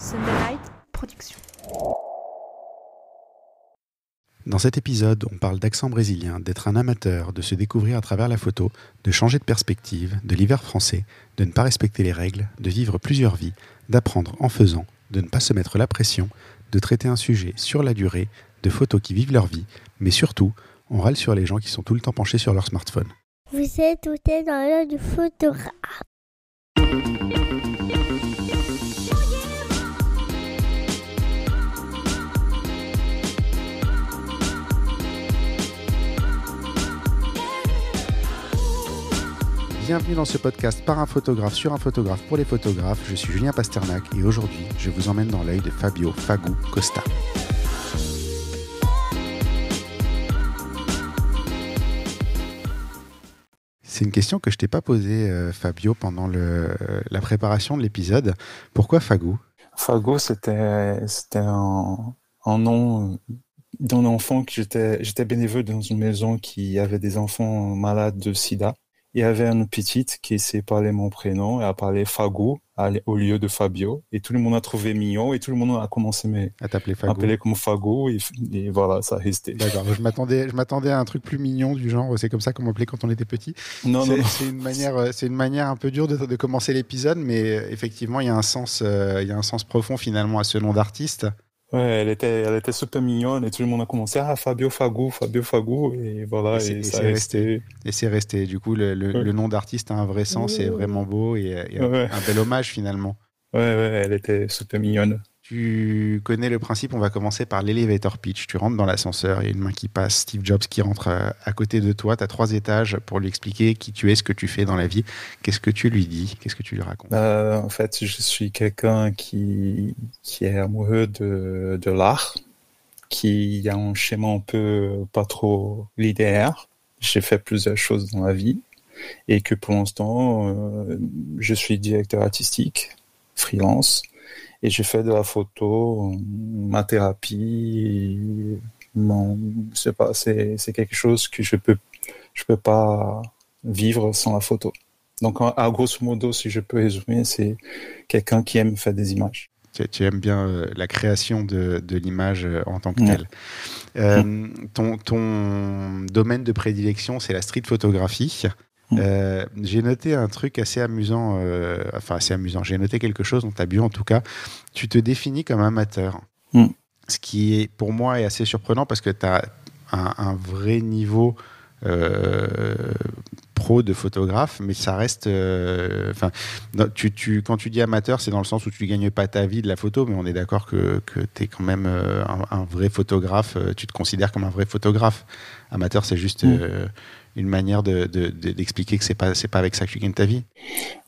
Sunderlight Production. Dans cet épisode, on parle d'accent brésilien, d'être un amateur, de se découvrir à travers la photo, de changer de perspective, de l'hiver français, de ne pas respecter les règles, de vivre plusieurs vies, d'apprendre en faisant, de ne pas se mettre la pression, de traiter un sujet sur la durée, de photos qui vivent leur vie, mais surtout, on râle sur les gens qui sont tout le temps penchés sur leur smartphone. Vous êtes tout est dans l'heure du photographe. Bienvenue dans ce podcast par un photographe sur un photographe pour les photographes. Je suis Julien Pasternak et aujourd'hui, je vous emmène dans l'œil de Fabio Fagou Costa. C'est une question que je t'ai pas posée, euh, Fabio, pendant le, la préparation de l'épisode. Pourquoi Fagou Fago, c'était un, un nom d'un enfant que j'étais bénévole dans une maison qui avait des enfants malades de sida. Il y avait une petite qui s'est parlé mon prénom et a parlé Fago au lieu de Fabio. Et tout le monde a trouvé mignon et tout le monde a commencé à à t'appeler m'appeler comme Fago et, et voilà, ça a resté. D'accord, je m'attendais, je m'attendais à un truc plus mignon du genre, c'est comme ça qu'on m'appelait quand on était petit. Non, non, C'est non. c'est une manière, euh, c'est une manière un peu dure de, de commencer l'épisode, mais effectivement, il y a un sens, euh, il y a un sens profond finalement à ce nom d'artiste. Ouais, elle était, elle était super mignonne et tout le monde a commencé à Fabio Fago, Fabio Fago et voilà, Et c'est- et, et ça c'est a resté. Et c'est resté. Du coup, le, le- Ouais. le nom d'artiste a un vrai sens, c'est vraiment beau et, et Ouais. un bel hommage finalement. Ouais, ouais, elle était super mignonne. Tu connais le principe, on va commencer par l'elevator pitch. Tu rentres dans l'ascenseur, il y a une main qui passe, Steve Jobs qui rentre euh, à côté de toi, tu as trois étages pour lui expliquer qui tu es, ce que tu fais dans la vie. Qu'est-ce que tu lui dis? Qu'est-ce que tu lui racontes? Euh, en fait, je suis quelqu'un qui, qui est amoureux de, de l'art, qui a un schéma un peu pas trop linéaire. J'ai fait plusieurs choses dans la vie et que pour l'instant, euh, je suis directeur artistique, freelance, et je fais de la photo, ma thérapie, mon, c'est pas, c'est, c'est quelque chose que je peux, je peux pas vivre sans la photo. Donc, à grosso modo, si je peux résumer, c'est quelqu'un qui aime faire des images. tu, tu aimes bien euh, la création de, de l'image euh, en tant que Ouais. telle. Euh, ton, ton domaine de prédilection, c'est la street photographie. Mm. Euh, j'ai noté un truc assez amusant, euh, enfin assez amusant. J'ai noté quelque chose dans ta bio en tout cas. Tu te définis comme amateur. Mm. Ce qui est pour moi est assez surprenant parce que tu as un, un vrai niveau euh, pro de photographe, mais ça reste. Enfin, non, tu, tu, quand tu dis amateur, c'est dans le sens où tu gagnes pas ta vie de la photo, mais on est d'accord que, que tu es quand même un, un vrai photographe. Tu te considères comme un vrai photographe. Amateur, c'est juste Mm. euh, une manière de- de- de- d'expliquer que c'est pas pas avec ça que tu gagnes ta vie?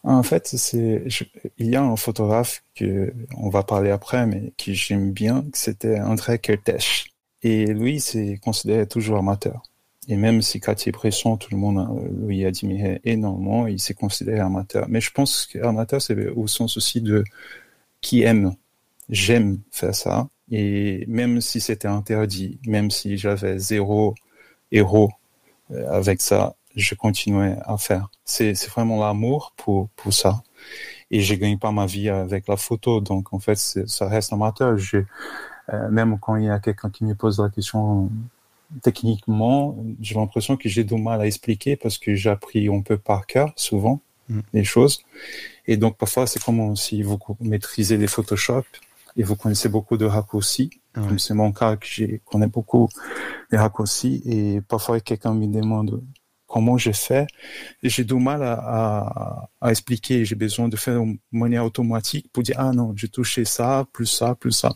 En fait, c'est, il y a un photographe que on va parler après, mais que j'aime bien, c'était André Kertész. Et lui, c'est considéré toujours amateur. Et même si Cartier-Bresson, tout le monde euh, lui admirait énormément, il s'est considéré amateur. Mais je pense qu'amateur, c'est au sens aussi de qui aime. J'aime faire ça. Et même si c'était interdit, même si j'avais zéro héros avec ça, je continuais à faire. C'est, vraiment l'amour pour, pour ça. Et je gagne pas ma vie avec la photo. Donc, en fait, ça reste amateur. Je, euh, même quand il y a quelqu'un qui me pose la question techniquement, j'ai l'impression que j'ai du mal à expliquer parce que j'ai appris un peu par cœur, souvent, Mm. les choses. Et donc, parfois, c'est comme si vous maîtrisez les Photoshop et vous connaissez beaucoup de raccourcis. Ouais. Comme c'est mon cas, que je connais beaucoup les raccourcis. Et parfois, quelqu'un me demande comment j'ai fait. J'ai du mal à, à, à expliquer. J'ai besoin de faire de manière automatique pour dire, ah non, j'ai touché ça, plus ça, plus ça.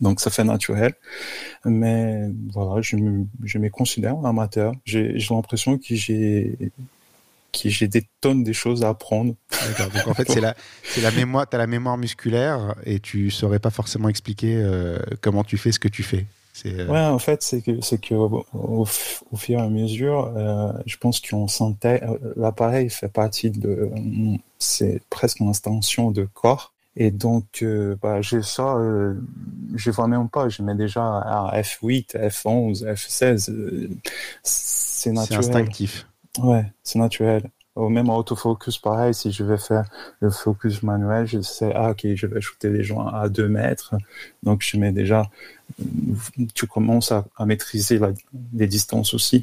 Donc, ça fait naturel. Mais voilà, je me, je me considère amateur. J'ai l'impression que j'ai j'ai des tonnes de choses à apprendre. D'accord. Donc en fait, c'est la, c'est la mémoire, tu as la mémoire musculaire et tu saurais pas forcément expliquer euh, comment tu fais ce que tu fais. C'est, euh, Ouais, en fait, c'est que c'est que au, au f- au fur et à mesure, euh, je pense qu'on s'intègre. L'appareil fait partie de, c'est presque une extension de corps. Et donc, euh, bah, j'ai ça, euh, je vois même pas. Je mets déjà à F8, F11, F16. euh, c'est c'est naturel. instinctif. Ouais, c'est naturel. même en autofocus, pareil, si je vais faire le focus manuel, je sais, ah, ok, je vais shooter les gens à 2 mètres. Donc, je mets déjà tu commences à, maîtriser les distances aussi.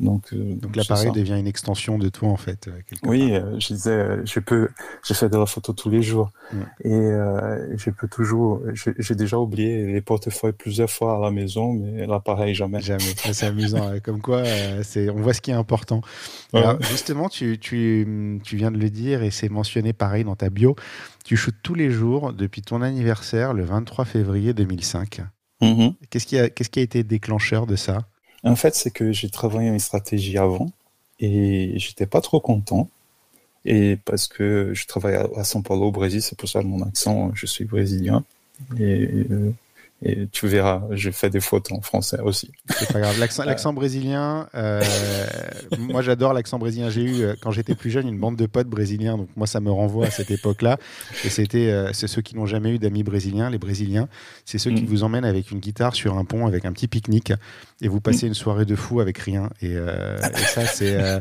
Donc, euh, donc l'appareil devient une extension de toi en fait. Euh, oui, euh, je disais, je peux, je fais de la photo tous les jours et je peux toujours. J'ai déjà oublié les portefeuilles plusieurs fois à la maison, mais l'appareil jamais. Jamais. c'est amusant. Comme quoi, c'est, on voit ce qui est important. Alors, justement, tu, tu, tu viens de le dire et c'est mentionné pareil dans ta bio. Tu shootes tous les jours depuis ton anniversaire, le 23 février 2005. Mhm. Qu'est-ce qui, a, qu'est-ce qui a été déclencheur de ça? En fait, c'est que j'ai travaillé une stratégie avant et j'étais pas trop content. Et parce que je travaille à, à São Paulo, au Brésil, c'est pour ça mon accent, je suis brésilien. Et euh, et tu verras, je fais des fautes en français aussi. C'est pas grave. L'accent, l'accent brésilien, euh, moi j'adore l'accent brésilien. J'ai eu, euh, quand j'étais plus jeune, une bande de potes brésiliens. Donc moi, ça me renvoie à cette époque-là. Et c'était, euh, c'est ceux qui n'ont jamais eu d'amis brésiliens, les brésiliens. C'est ceux qui mm. vous emmènent avec une guitare sur un pont, avec un petit pique-nique. Et vous passez mm. une soirée de fou avec rien. Et, et ça, c'est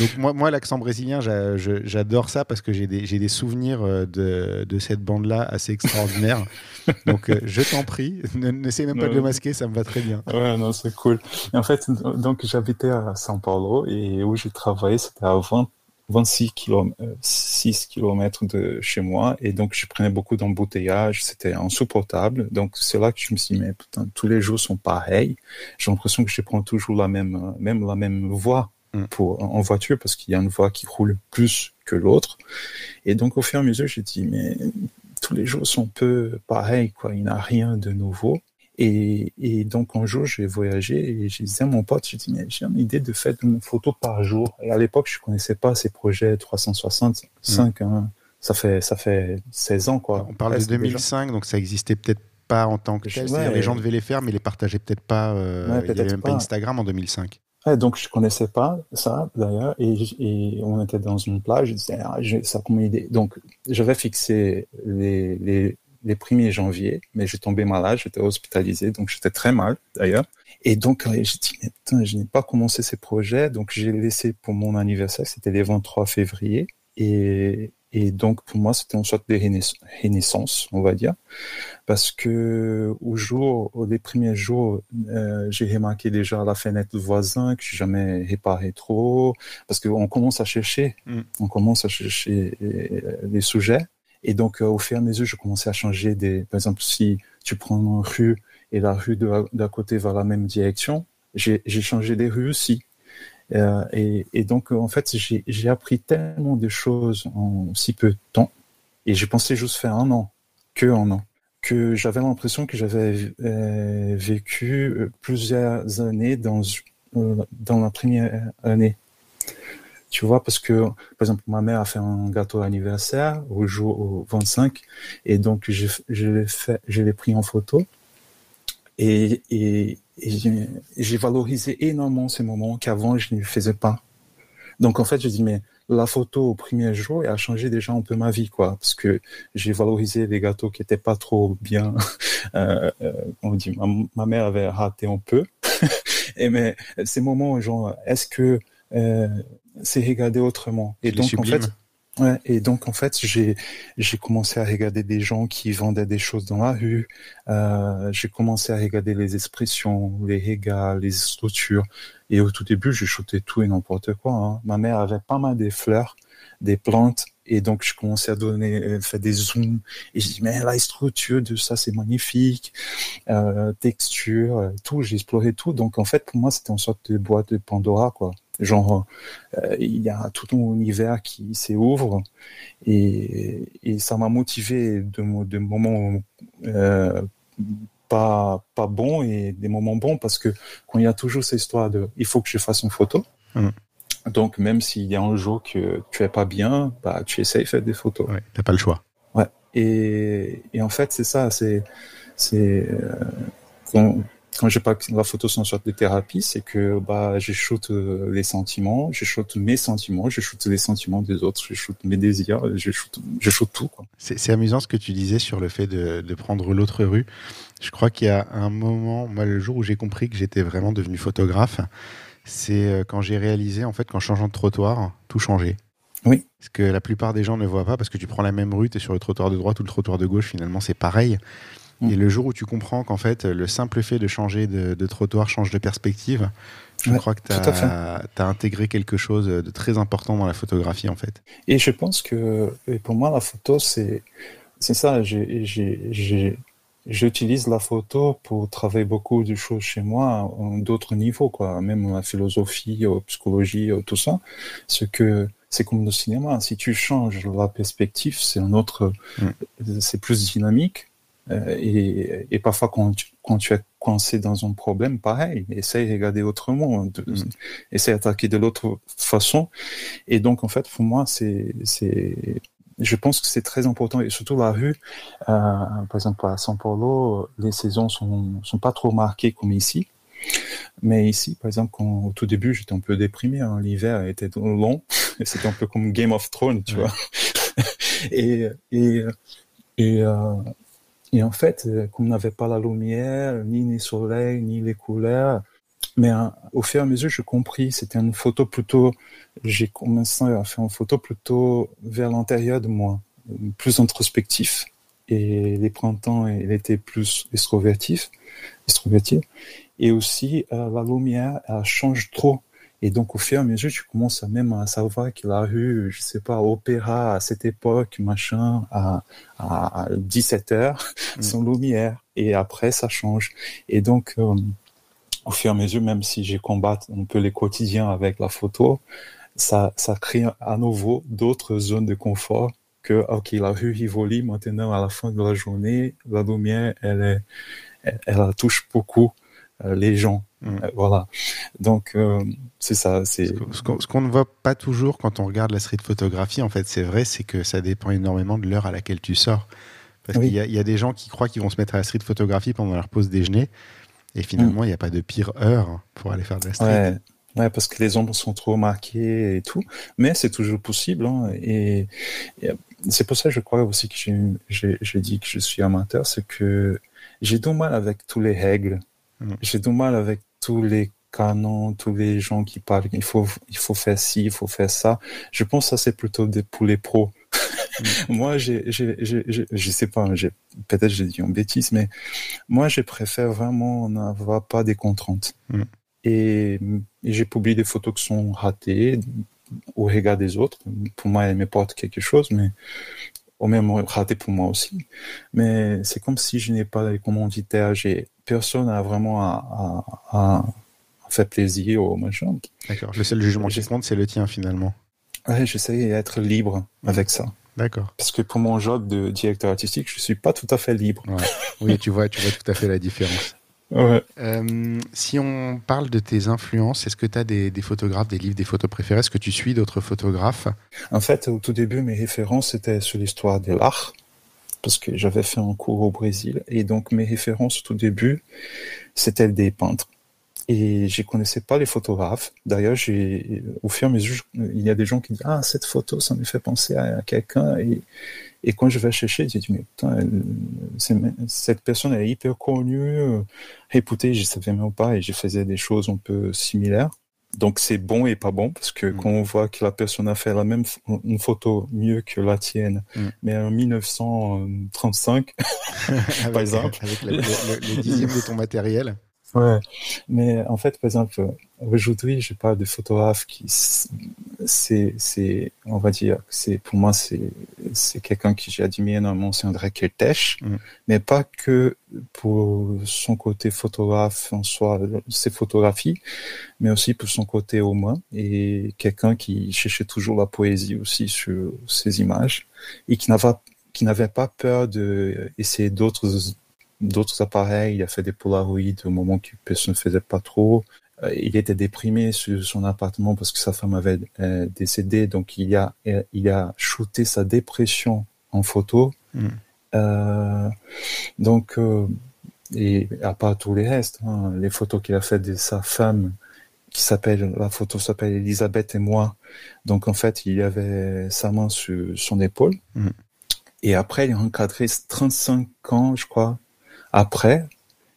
donc moi, moi l'accent brésilien, j'adore ça parce que j'ai des, des, souvenirs euh, de, de cette bande-là assez extraordinaires. donc euh, je t'en prie, n'essaie même pas de le masquer, ça me va très bien. Ouais, non, c'est cool. en fait, donc j'habitais à São Paulo et où j'ai travaillé, c'était à 20, 26 km, 6 km de chez moi et donc je prenais beaucoup d'embouteillages, c'était insupportable. Donc c'est là que je me suis dit mais putain, tous les jours sont pareils. J'ai l'impression que je prends toujours la même même la même voie. Pour, en voiture parce qu'il y a une voie qui roule plus que l'autre. Et donc, au fur et à mesure, j'ai dit, mais tous les jours sont peu pareils, quoi. Il n'y a rien de nouveau. Et, et, donc un jour, j'ai voyagé et j'ai dit à mon pote, j'ai dit, mais j'ai une idée de faire une photo par jour. Et à l'époque, je connaissais pas ces projets 365. Mm. Hein. Ça fait ça fait 16 ans quoi. On parle de 2005, donc ça existait peut-être pas en tant que tel. les gens devaient les faire, mais les partageaient peut-être pas. Euh, il n'y avait même pas Instagram en 2005 donc je connaissais pas ça d'ailleurs et, on était dans une plage. Je disais ça comme idée. Donc j'avais fixé les, les, les 1er janvier, mais j'ai tombé malade, j'étais hospitalisé, donc j'étais très mal d'ailleurs. Et donc j'ai dit mais putain, je n'ai pas commencé ces projets, donc j'ai laissé pour mon anniversaire, c'était le 23 février. Et, et donc, pour moi, c'était une sorte de renaissance, on va dire, parce que au jour, les premiers jours, euh, j'ai remarqué déjà la fenêtre du voisin que j'ai jamais réparé trop, parce qu'on commence à chercher, mm. on commence à chercher euh, les sujets. Et donc, euh, au fur et à mesure, je commençais à changer des, par exemple, si tu prends une rue et la rue d'à côté va la même direction, j'ai changé des rues aussi. Euh, et, donc, en fait, j'ai appris tellement de choses en si peu de temps. Et j'ai pensé juste faire un an, que un an, que j'avais l'impression que j'avais euh, vécu euh, plusieurs années dans, dans la première année. Tu vois, parce que, par exemple, ma mère a fait un gâteau anniversaire au jour au 25, et donc je l'ai pris en photo. Et, et, j'ai valorisé énormément ces moments qu'avant je ne faisais pas. Donc en fait, je dis mais la photo au premier jour a changé déjà un peu ma vie quoi, parce que j'ai valorisé des gâteaux qui étaient pas trop bien. euh, euh on dit ma, ma, mère avait raté un peu. et mais ces moments genre est-ce que euh, c'est regarder autrement? Et donc en fait Ouais, et donc en fait, j'ai j'ai commencé à regarder des gens qui vendaient des choses dans la rue. Euh, j'ai commencé à regarder les expressions, les regards, les structures. Et au tout début, j'ai shooté tout et n'importe quoi. Hein. Ma mère avait pas mal des fleurs, des plantes, et donc je commençais à donner, euh, faire des zooms. Et je dis mais la structure de ça c'est magnifique, euh, texture, euh, tout. J'ai exploré tout. Donc en fait, pour moi, c'était une sorte de boîte de Pandora, quoi. Genre, euh, il y a tout un univers qui s'ouvre et, et ça m'a motivé de, de moments euh, pas pas bons et des moments bons parce que quand il y a toujours cette histoire de il faut que je fasse une photo. Mmh. Donc même s'il y a un jour que tu es pas bien, bah tu essayes de faire des photos. Ouais, t'as pas le choix. Ouais. Et, et en fait c'est ça, c'est c'est euh, quand je parle que la photo une sorte de thérapie, c'est que bah je shoot euh, les sentiments, je shoot mes sentiments, je shoot les sentiments des autres, je shoot mes désirs, je shoot, je shoot tout. C'est amusant ce que tu disais sur le fait de, de prendre l'autre rue. Je crois qu'il y a un moment, moi le jour où j'ai compris que j'étais vraiment devenu photographe, c'est quand j'ai réalisé, en fait, qu'en changeant de trottoir, tout changeait. Oui. Ce que la plupart des gens ne voient pas, parce que tu prends la même rue, tu es sur le trottoir de droite ou le trottoir de gauche, finalement, c'est pareil. Et le jour où tu comprends qu'en fait, le simple fait de changer de, trottoir change de perspective, je crois que tu as, intégré quelque chose de très important dans la photographie, en fait. Et je pense que, pour moi, la photo, c'est ça. J'utilise la photo pour travailler beaucoup de choses chez moi, d'autres niveaux, quoi. Même la philosophie, la psychologie, tout ça. Ce que c'est comme le cinéma. Si tu changes la perspective, c'est un autre, mm. c'est plus dynamique. Euh, et, et, parfois, quand tu, quand tu es coincé dans un problème, pareil, essaye de regarder autrement, de, mm. essaye d'attaquer de l'autre façon. Et donc, en fait, pour moi, c'est, c'est, je pense que c'est très important et surtout la rue, euh, par exemple à São Paulo, les saisons sont sont pas trop marquées comme ici. Mais ici, par exemple, quand, au tout début, j'étais un peu déprimé. Hein, L'hiver était long. C'était un peu comme Game of Thrones, tu vois. et et et, euh, et en fait, euh, comme on n'avait pas la lumière, ni les soleils, ni les couleurs, mais hein, au fur et à mesure, j'ai compris, c'était une photo plutôt, j'ai commencé à faire une photo plutôt vers l'intérieur de moi, plus introspectif. Et les printemps, il était plus extrovertif, extroverti. Et aussi, euh, la lumière, elle change trop. Et donc, au fur et à mesure, tu commences à même à savoir que la rue, je sais pas, opéra à cette époque, machin, à, à 17 heures, mm. sans lumière. Et après, ça change. Et donc, euh, au fur et à mesure, même si j'ai combattu un peu les quotidiens avec la photo, ça, ça crée à nouveau d'autres zones de confort que, ok, la rue évolue maintenant à la fin de la journée, la lumière, elle est, elle, elle touche beaucoup euh, les gens. Mm. Euh, voilà. Donc euh, c'est ça. C'est ce qu'on ne voit pas toujours quand on regarde la street photographie. En fait, c'est vrai, c'est que ça dépend énormément de l'heure à laquelle tu sors. Parce qu'il y, a des gens qui croient qu'ils vont se mettre à la street photographie pendant leur pause déjeuner, et finalement, il n'y a pas de pire heure pour aller faire de la street. Ouais. parce que les ombres sont trop marquées et tout, mais c'est toujours possible. Hein, et, c'est pour ça, je crois aussi que j'ai dit que je suis amateur, c'est que j'ai du mal avec tous les règles Mm. J'ai du mal avec tous les canons, tous les gens qui parlent, il faut, il faut faire ci, il faut faire ça. Je pense que ça, c'est plutôt des, pour les pros. Mm. moi, j'ai, je sais pas, peut-être j'ai dit en bêtise, mais moi, je préfère vraiment n'avoir pas des contraintes. Mm. Et, j'ai publié des photos qui sont ratées au regard des autres. Pour moi, elles m'apportent quelque chose, mais au même raté pour moi aussi. Mais c'est comme si je n'ai pas les commanditaires, j'ai personne n'a vraiment à, à, faire plaisir au machin. D'accord. Le seul jugement qui compte, c'est le tien finalement. Ouais, j'essaie d'être libre avec ça. D'accord. Parce que pour mon job de directeur artistique, je suis pas tout à fait libre. Oui, tu vois, tu vois tout à fait la différence. Ouais. Euh, si on parle de tes influences, est-ce que tu as des, des, photographes, des livres, des photos préférées? Est-ce que tu suis d'autres photographes? En fait, au tout début, mes références étaient sur l'histoire de l'art parce que j'avais fait un cours au Brésil. Et donc mes références au tout début c'était des peintres. Et je connaissais pas les photographes. D'ailleurs, j'ai au fur et à mesure il y a des gens qui disent ah cette photo ça me fait penser à quelqu'un et et quand je vais chercher, je dis mais putain cette personne elle est hyper connue, réputée, je savais même pas et je faisais des choses un peu similaires. Donc c'est bon et pas bon parce que mm. quand on voit que la personne a fait la même une photo mieux que la tienne, mm. mais en 1935, par exemple, avec le, le, dixième de ton matériel. Ouais, mais en fait, par exemple, aujourd'hui, je parle de photographe qui, c'est, c'est, on va dire, c'est pour moi, c'est, c'est quelqu'un que j'ai admiré énormément, c'est André Keltesh, mm. mais pas que pour son côté photographe en soi, ses photographies, mais aussi pour son côté humain et quelqu'un qui cherchait toujours la poésie aussi sur ses images et qui n'avait qui n'avait pas peur de essayer d'autres d'autres appareils. Il a fait des Polaroids au moment que personne ne faisait pas trop. Euh, il était déprimé sur son appartement parce que sa femme avait euh, décédé. Donc il a il a shooté sa dépression en photo. Mm. Euh, donc euh, et à part tous les restes, hein, les photos qu'il a fait de sa femme qui s'appelle la photo s'appelle Elisabeth et moi. Donc en fait il avait sa main sur son épaule. Mm. Et après, il a encadré 35 ans, je crois, après,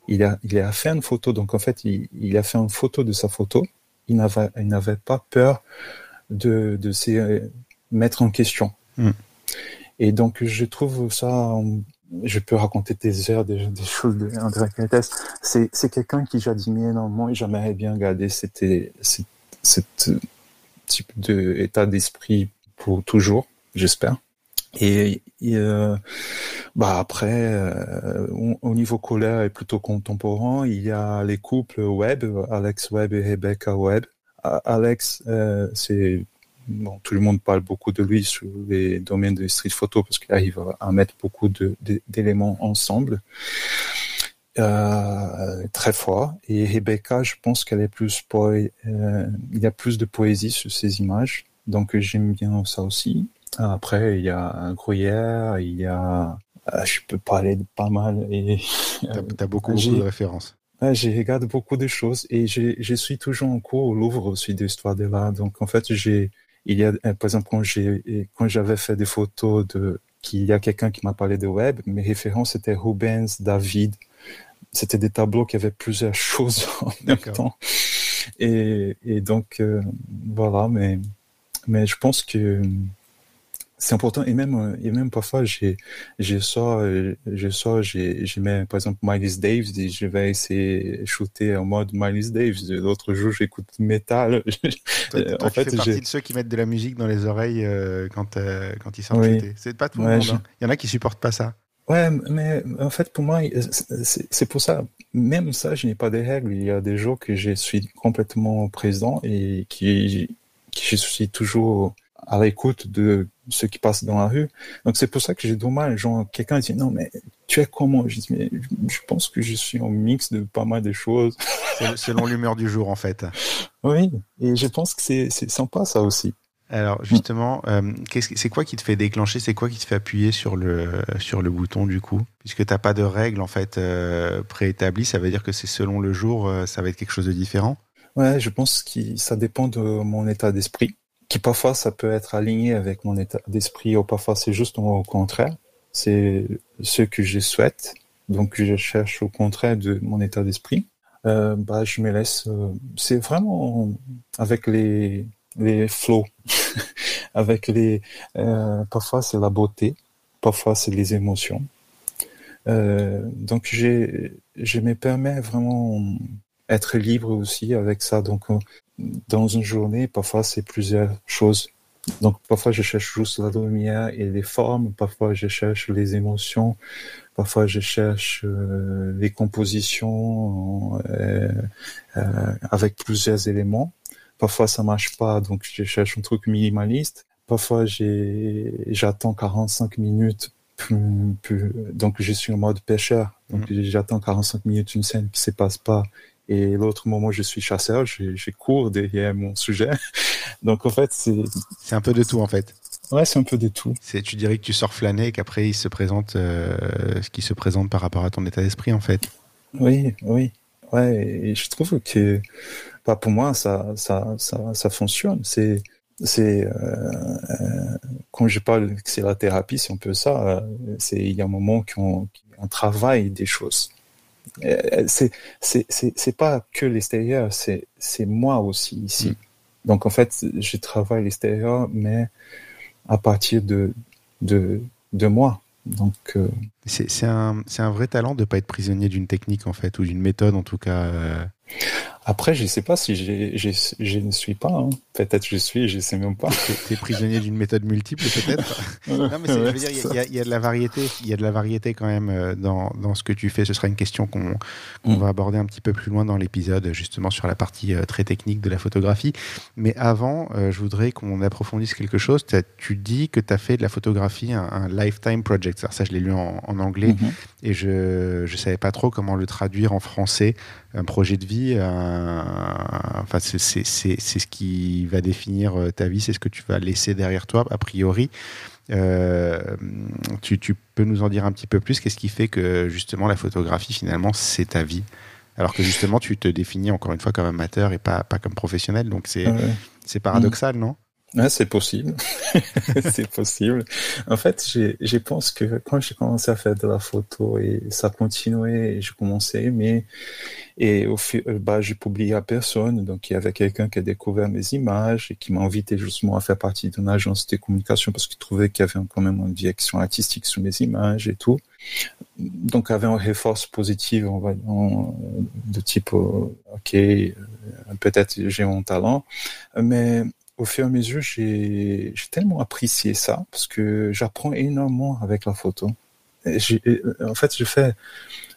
il a, il a fait une photo. Donc en fait, il, a fait une photo de sa photo. il n'avait, il n'avait pas peur de, de se mettre en question. Mm. Et donc, je trouve ça, je peux raconter des heures, des, des choses de André Cates. C'est, c'est quelqu'un qui j'admire énormément et j'aimerais bien garder cette, cette type d'état d'esprit pour toujours, j'espère. Et, euh, bah après, euh, au niveau colère et plutôt contemporain, il y a les couples Webb, Alex Webb et Rebecca Webb. Alex, euh, c'est bon, tout le monde parle beaucoup de lui sur les domaines de street photo parce qu'il arrive à mettre beaucoup d'éléments ensemble. Euh, très fort. Et Rebecca, je pense qu'elle est plus euh, il y a plus de poésie sur ses images. Donc j'aime bien ça aussi. Après, il y a Gruyère, il y a, euh, je peux parler de pas mal. Et t'as as beaucoup, beaucoup de références. Ouais, je regarde beaucoup de choses et je suis toujours en cours au Louvre aussi d'histoire de l'art. Donc en fait, j'ai, il y a, par exemple, quand j'ai, quand j'avais fait des photos de, qu'il y a quelqu'un qui m'a parlé de web, mes références étaient Rubens, David, c'était des tableaux qui avaient plusieurs choses en même temps. Et, et donc, euh, voilà, mais, mais je pense que c'est important. Et même, et même parfois, j'ai, j'ai ça, j'ai ça, j'ai, j'ai mets, par exemple, Miles Davis et je vais essayer de shooter en mode Miles Davis. L'autre jour, j'écoute métal. en fait, tu fais partie de ceux qui mettent de la musique dans les oreilles euh, quand, euh, quand ils sont oui. C'est pas tout le monde. Hein. Il y en a qui supportent pas ça. Ouais, mais en fait, pour moi, c'est pour ça, même ça, je n'ai pas de règles. Il y a des jours que je suis complètement présent et qui, qui je suis toujours à l'écoute de ce qui passe dans la rue. Donc c'est pour ça que j'ai du mal. Genre, quelqu'un dit, non, mais tu es comment? Je dis, mais je pense que je suis en mix de pas mal de choses. Selon l'humeur du jour, en fait. Oui. Et je pense que c'est sympa, ça aussi. Alors justement, euh, c'est quoi qui te fait déclencher C'est quoi qui te fait appuyer sur le sur le bouton du coup? Puisque t'as pas de règles en fait euh, préétablies, ça veut dire que c'est selon le jour, euh, ça va être quelque chose de différent? Ouais, je pense que ça dépend de mon état d'esprit, qui parfois ça peut être aligné avec mon état d'esprit, ou parfois c'est juste au contraire. C'est ce que je souhaite, donc je cherche au contraire de mon état d'esprit. Euh, bah, je me laisse. c'est vraiment avec les les flots, avec les. Euh, parfois c'est la beauté, parfois c'est les émotions. Euh, donc j'ai, je me permets vraiment être libre aussi avec ça. Donc euh, dans une journée, parfois c'est plusieurs choses. Donc parfois je cherche juste la lumière et les formes, parfois je cherche les émotions, parfois je cherche euh, les compositions euh, euh, avec plusieurs éléments. Parfois, ça marche pas, donc je cherche un truc minimaliste. Parfois, j'attends 45 minutes, donc je suis en mode pêcheur. Donc mm. j'attends 45 minutes une scène qui se passe pas. Et l'autre moment, je suis chasseur, je, cours derrière mon sujet. donc en fait, c'est... C'est un peu de tout en fait. Ouais, c'est un peu de tout. C'est, tu dirais que tu sors flâner et qu'après il se présente euh, ce qui se présente par rapport à ton état d'esprit en fait. Oui, oui. Ouais, et je trouve que pas pour moi, ça, ça, ça, ça fonctionne. C'est, c'est euh, euh, quand je parle que c'est la thérapie, c'est un peu ça. Euh, c'est il y a un moment qu'on on travaille des choses. C'est c'est pas que l'extérieur, c'est moi aussi ici. Mm. Donc en fait, je travaille l'extérieur, mais à partir de de de moi. Donc euh... c'est un un vrai talent de pas être prisonnier d'une technique en fait ou d'une méthode en tout cas. Euh... Après, je sais pas si je ne suis pas. Hein. Peut-être je suis, je sais même pas. Tu es prisonnier d'une méthode multiple, peut-être? non, mais je veux dire, il y, a de la variété. Il y a de la variété quand même euh, dans, dans ce que tu fais. Ce sera une question qu'on mm. va aborder un petit peu plus loin dans l'épisode, justement sur la partie euh, très technique de la photographie. Mais avant, euh, je voudrais qu'on approfondisse quelque chose. Tu dis que tu as fait de la photographie un, lifetime project. Alors ça, je l'ai lu en, anglais mm-hmm. et je ne savais pas trop comment le traduire en français. Un projet de vie, enfin, c'est ce qui va définir euh, ta vie, c'est ce que tu vas laisser derrière toi, a priori. Euh, tu, peux nous en dire un petit peu plus? Qu'est-ce qui fait que justement la photographie, finalement, c'est ta vie? Alors que justement, tu te définis encore une fois comme amateur et pas, pas comme professionnel. Donc c'est c'est paradoxal, non? Ouais, c'est possible. c'est possible. En fait, je pense que quand j'ai commencé à faire de la photo et ça continuait et je commençais mais et au euh, bah, j'ai publié à personne. Donc, il y avait quelqu'un qui a découvert mes images et qui m'a invité justement à faire partie d'une agence de communication parce qu'il trouvait qu'il y avait quand même une direction artistique sur mes images et tout. Donc, il y avait une réforce positive, on va de type, euh, OK, euh, peut-être j'ai mon talent, mais au fur et à mesure, j'ai tellement apprécié ça parce que j'apprends énormément avec la photo. En fait, je fais,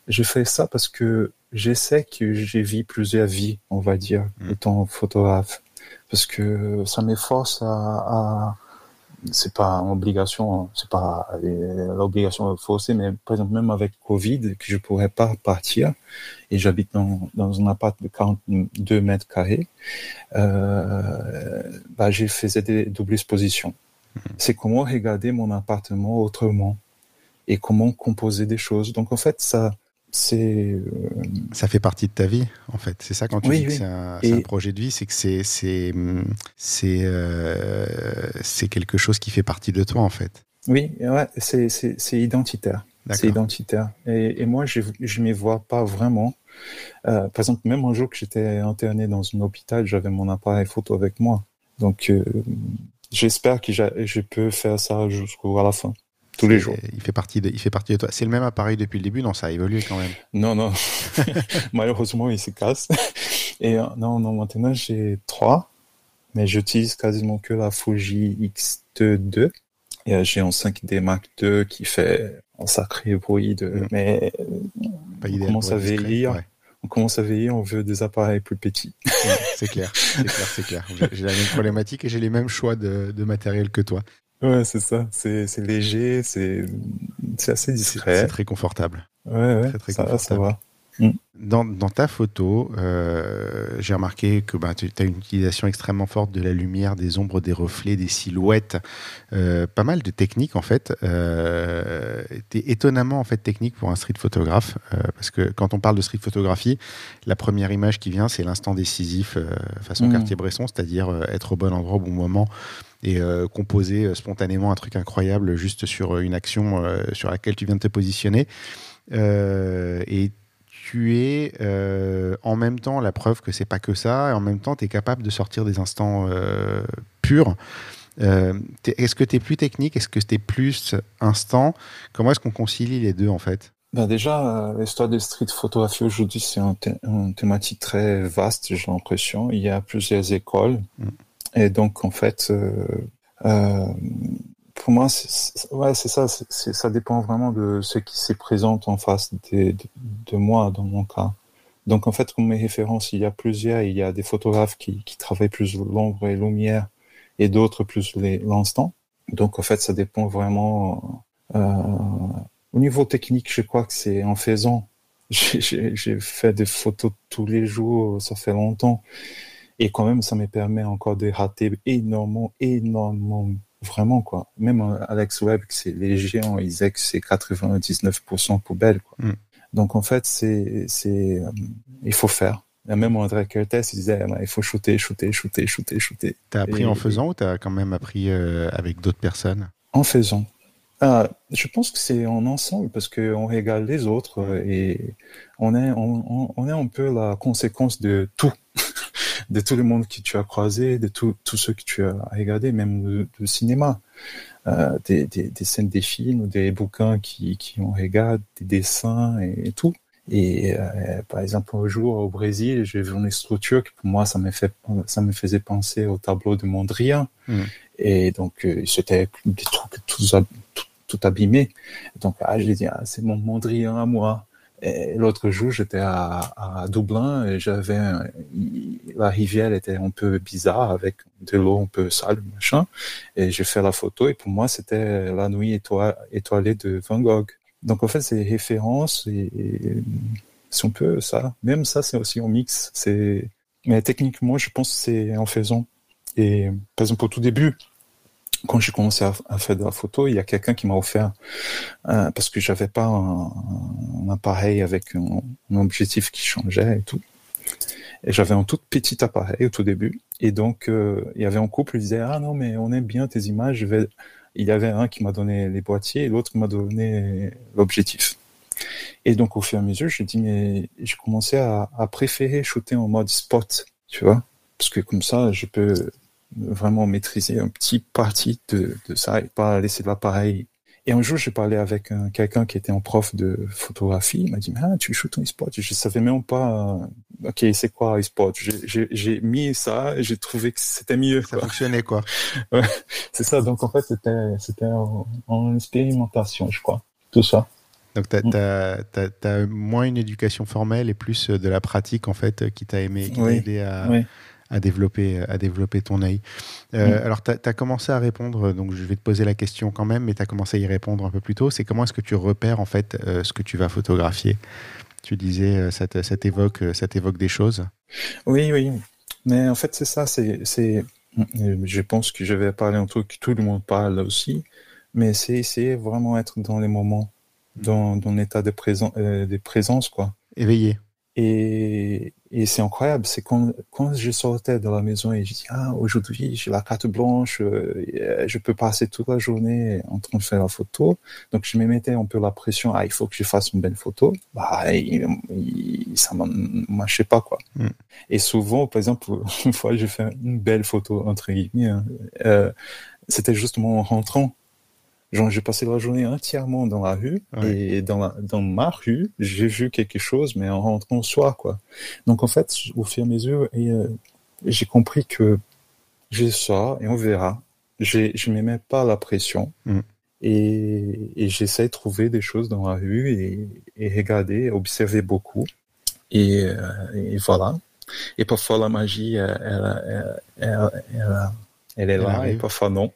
je fais ça parce que j'essaie que j'ai vu plusieurs vies, on va dire, mm. étant photographe. Parce que ça m'efforce à, à c'est pas une obligation, c'est pas l'obligation forcée, mais par exemple, même avec Covid, que je pourrais pas partir, et j'habite dans, dans un appart de 42 mètres carrés, euh, bah, j'ai fait des doubles expositions. Mm. C'est comment regarder mon appartement autrement et comment composer des choses. Donc, en fait, ça, c'est euh, ça fait partie de ta vie en fait. C'est ça quand tu dis que c'est un, projet de vie c'est que c'est c'est c'est euh, c'est quelque chose qui fait partie de toi en fait. Oui ouais c'est identitaire. C'est identitaire. Et, et, moi je je m'y vois pas vraiment. Euh, par exemple même un jour que j'étais interné dans un hôpital j'avais mon appareil photo avec moi. Donc j'espère que je peux faire ça jusqu'à la fin tous les jours. Il fait partie de, il fait partie de toi. C'est le même appareil depuis le début, non? Ça a évolué quand même. Non, non. Malheureusement, il se casse. Et euh, non, non, maintenant j'ai trois, mais j'utilise quasiment que la Fuji X-T2. Et euh, j'ai un 5D Mark II qui fait un sacré bruit de, mm. mais on commence à vieillir? On commence à vieillir, on veut des appareils plus petits. c'est clair, c'est clair, c'est clair. J'ai la même problématique et j'ai les mêmes choix de, de matériel que toi. Ouais, c'est ça. C'est, léger, c'est, c'est assez discret. C'est très confortable. Ouais, ouais. Très, très ça, confortable. ça va. Mm. Dans, dans, ta photo, euh, j'ai remarqué que bah, tu as une utilisation extrêmement forte de la lumière, des ombres, des reflets, des silhouettes, euh, pas mal de techniques en fait. Euh, tu es étonnamment en fait technique pour un street photographe euh, parce que quand on parle de street photographie, la première image qui vient c'est l'instant décisif façon quartier mm. Bresson, c'est-à-dire être au bon endroit au bon moment et composer spontanément un truc incroyable juste sur une action sur laquelle tu viens de te positionner. et tu es euh, en même temps la preuve que c'est pas que ça, et en même temps tu es capable de sortir des instants euh, purs. Euh, est-ce que tu es plus technique? Est-ce que tu es plus instant? Comment est-ce qu'on concilie les deux en fait? Ben déjà, l'histoire des street photographie aujourd'hui, c'est une thématique très vaste, j'ai l'impression. Il y a plusieurs écoles. Mm. Et donc, en fait, pour moi, c'est, ça. Ça dépend vraiment de ce qui se présente en face de, moi, dans mon cas. Donc, en fait, comme mes références, il y a plusieurs. Il y a des photographes qui, travaillent plus l'ombre et lumière, et d'autres plus l'instant. Donc, en fait, ça dépend vraiment. Euh, au niveau technique, je crois que c'est en faisant. J'ai fait des photos tous les jours, ça fait longtemps. Et quand même, ça me permet encore de rater énormément, énormément Vraiment, quoi. Même euh, Alex Webb, c'est les géants, ils disaient que c'est 99% poubelle, quoi. Mm. Donc, en fait, c'est, c'est, euh, il faut faire. Et même André Curtis, il disait, il faut shooter, shooter, shooter, shooter, shooter. T'as appris en faisant ou t'as quand même appris euh, avec d'autres personnes? En faisant. Ah, je pense que c'est en ensemble parce qu'on regarde les autres et on est, on, on est un peu la conséquence de tout. De tout le monde que tu as croisé, de tous ceux que tu as regardé, même du cinéma, euh, des, des, des, scènes des films, des bouquins qui, qui on regarde, des dessins et, tout. Et euh, par exemple, un jour au Brésil, j'ai vu une structure qui pour moi, ça me fait, ça me faisait penser au tableau de Mondrian. Mm. Et donc, euh, c'était des trucs tout, tout, tout abîmés. Donc, ah, j'ai dit, ah, c'est mon Mondrian à moi. L'autre jour, j'étais à, Dublin et j'avais la rivière était un peu bizarre avec de l'eau un peu sale, machin. Et j'ai fait la photo et pour moi, c'était la nuit étoilée de Van Gogh. Donc en fait, c'est référence et, et c'est un peu ça. Même ça, c'est aussi un mix. C'est mais techniquement, je pense que c'est en faisant. Et par exemple, au tout début, quand j'ai commencé à, faire de la photo, il y a quelqu'un qui m'a offert euh, parce que j'avais pas un, appareil avec un, objectif qui changeait et tout. Et j'avais un tout petit appareil au tout début. Et donc, euh, il y avait un couple qui disait, ah non, mais on aime bien tes images. Il y avait un qui m'a donné les boîtiers et l'autre m'a donné l'objectif. Et donc, au fur et à mesure, j'ai dit, mais j'ai commencé à préférer shooter en mode spot, tu vois. Parce que comme ça, je peux vraiment maîtriser un petit parti de, de ça et pas laisser l'appareil et un jour, j'ai parlé avec quelqu'un qui était en prof de photographie. Il m'a dit, ah, tu shootes en e-sport. Je savais même pas, euh, OK, c'est quoi e-sport? J'ai mis ça et j'ai trouvé que c'était mieux. Ça fonctionnait, quoi. ouais, c'est ça. Donc, en fait, c'était, c'était en, en, expérimentation, je crois. Tout ça. Donc, tu as, as, moins une éducation formelle et plus de la pratique, en fait, qui t'a aimé, qui t'a aidé à, oui à développer, à développer ton œil. Euh, mm. Alors, tu as, commencé à répondre, donc je vais te poser la question quand même, mais tu as commencé à y répondre un peu plus tôt. C'est comment est-ce que tu repères en fait euh, ce que tu vas photographier? Tu disais, euh, ça, ça t'évoque des choses Oui, oui. Mais en fait, c'est ça. C'est, je pense que je vais parler un truc que tout le monde parle aussi, mais c'est essayer vraiment être dans les moments, dans, dans l'état de, présent, de présence, quoi. Éveillé. Et, et c'est incroyable, c'est quand, quand je sortais de la maison et je dis, ah, aujourd'hui, j'ai la carte blanche, euh, je peux passer toute la journée en train de faire la photo. Donc, je me mettais un peu la pression, ah, il faut que je fasse une belle photo. Bah, il, il, ça ne marchait pas, quoi. Mm. Et souvent, par exemple, une fois, j'ai fait une belle photo, entre guillemets, hein, euh, c'était justement en rentrant Genre, j'ai passé la journée entièrement dans la rue et dans, la, dans ma rue, j'ai vu quelque chose, mais en rentrant au soir, quoi. Donc, en fait, au fur et à mesure, et, euh, j'ai compris que j'ai ça et on verra. Je ne mets pas la pression mm. et, et j'essaie de trouver des choses dans la rue et, et regarder, observer beaucoup. Et, euh, et, voilà. Et parfois, la magie, elle, elle, elle, elle est là et parfois non.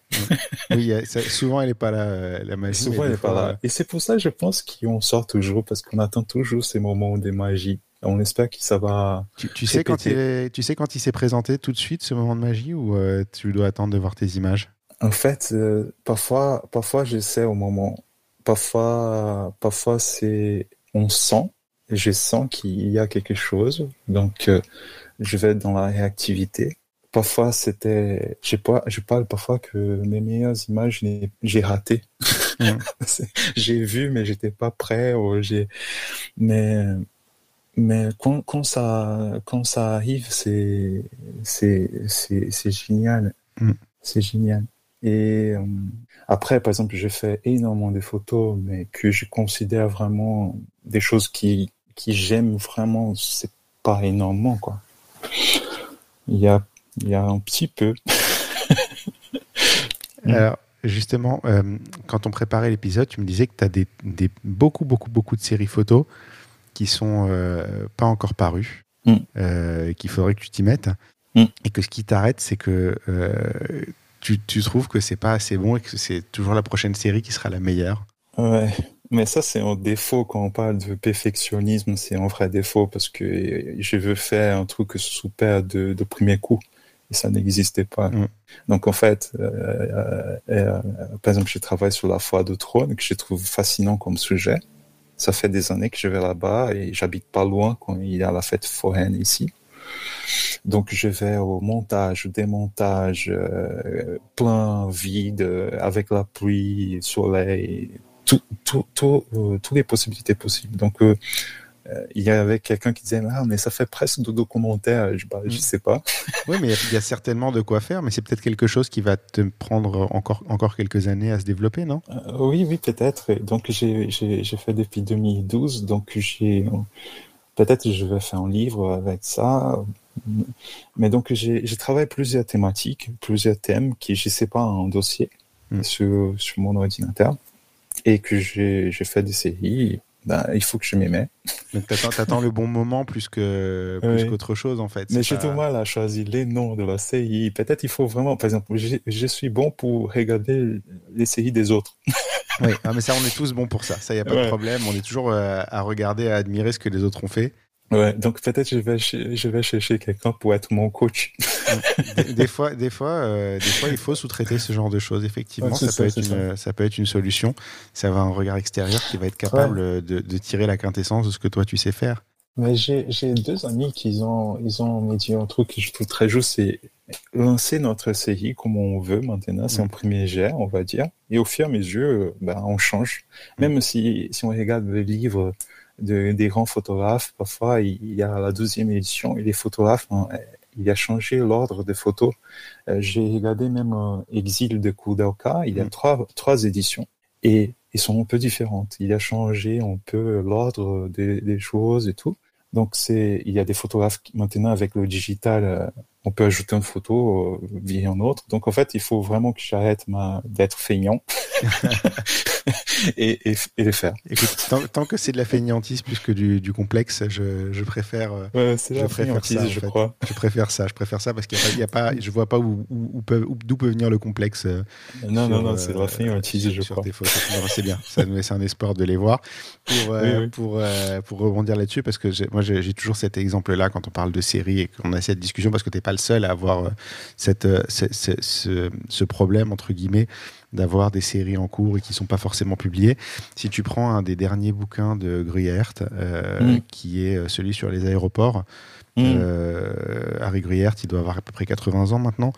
oui, souvent elle n'est pas là, euh, la magie. Souvent elle n'est pas là. Et c'est pour ça, je pense qu'on sort toujours, parce qu'on attend toujours ces moments de magie. On espère que ça va. Tu, sais quand il tu sais quand il s'est présenté tout de suite ce moment de magie ou euh, tu dois attendre de voir tes images? En fait, euh, parfois, parfois j'essaie au moment. Parfois, parfois c'est on sent. Je sens qu'il y a quelque chose, donc je vais être dans la réactivité parfois c'était je pas je parle parfois que mes meilleures images j'ai raté. J'ai vu mais j'étais pas prêt ou j'ai mais mais quand, quand ça quand ça arrive c'est c'est c'est génial. Mm. c'est génial. Et euh, après par exemple je fais énormément de photos mais que je considère vraiment des choses qui qui j'aime vraiment c'est pas énormément quoi. Il y a il y a un petit peu. Alors, justement, euh, quand on préparait l'épisode, tu me disais que tu as des, des, beaucoup, beaucoup, beaucoup de séries photos qui sont euh, pas encore parues, mm. euh, qu'il faudrait que tu t'y mettes, mm. et que ce qui t'arrête, c'est que tu, tu, trouves que c'est pas assez bon et que c'est toujours la prochaine série qui sera la meilleure. Ouais, mais ça, c'est un défaut quand on parle de perfectionnisme, c'est un vrai défaut parce que je veux faire un truc super de, de premier coup et ça n'existait pas. Mm. Donc en fait, euh, euh, euh, par exemple, je travaille sur la foi de trône que je trouve fascinant comme sujet. Ça fait des années que je vais là-bas et j'habite pas loin quand il y a la fête foraine ici. Donc je vais au montage, au démontage, euh, plein vide, avec la pluie, le soleil, tout, tout, tout, toutes les possibilités possibles. Donc euh, il y avait quelqu'un qui disait ah mais ça fait presque de documentaire. Je, bah, je mm. sais pas. Oui mais il y, a certainement de quoi faire mais c'est peut-être quelque chose qui va te prendre encore encore quelques années à se développer non? Euh, oui oui peut-être. Donc j'ai j'ai fait depuis 2012 donc j'ai peut-être je vais faire un livre avec ça. Mais donc j'ai travaillé plusieurs thématiques plusieurs thèmes qui je sais pas en dossier mm. sur sur mon ordinateur et que j'ai fait des séries ben, il faut que je m'y mette. Donc t'attends, le bon moment plus que plus qu'autre chose en fait. Mais j'ai tout mal à choisir les noms de la série. Peut-être il faut vraiment, par exemple, je, suis bon pour regarder les séries des autres. oui, ah, mais ça on est tous bons pour ça. Ça y a pas de problème. On est toujours euh, à regarder, à admirer ce que les autres ont fait. Ouais, donc peut-être je vais je vais chercher quelqu'un pour être mon coach. des, fois, des fois, euh, des fois, il faut sous-traiter ce genre de choses. Effectivement, ça, peut être une, ça. peut être une solution. Ça va un regard extérieur qui va être capable de, de, tirer la quintessence de ce que toi tu sais faire. Mais j'ai deux amis qui ont, ils ont dit un truc que je trouve très juste, c'est lancer notre série comme on veut maintenant, c'est en premier jet, on va dire. Et au fur et à mesure, ben, on change. Même si, si on regarde le livre de, des grands photographes, parfois il y a la deuxième édition et les photographes, hein, il a changé l'ordre des photos. Euh, j'ai regardé même euh, Exil de Koudaoka, il y a mm. trois, trois éditions et ils sont un peu différentes. Il a changé un peu l'ordre des, des, choses et tout. Donc c'est, il y a des photographes qui, maintenant avec le digital, euh, on peut ajouter une photo euh, via une autre. Donc en fait, il faut vraiment que j'arrête d'être feignant et, et, et, les faire. Écoute, tant, que c'est de la feignantise plus que du, du complexe, je, je préfère. Euh, ouais, c'est la feignantise, je crois. Je préfère ça. Je préfère ça parce qu'il n'y a, pas, je vois pas où, où, d'où peut venir le complexe. Euh, non, non, non, c'est de la feignantise, je crois. C'est bien. Ça nous laisse un espoir de les voir. Pour, pour, pour rebondir là-dessus, parce que moi, j'ai toujours cet exemple-là quand on parle de série et qu'on a cette discussion, parce que t'es pas le seul à avoir cette, ce, ce problème entre guillemets d'avoir des séries en cours et qui sont pas forcément publiées. Si tu prends un des derniers bouquins de Gruyère, euh, mm. qui est euh, celui sur les aéroports, mm. euh, Harry Gruyère, il doit avoir à peu près 80 ans maintenant.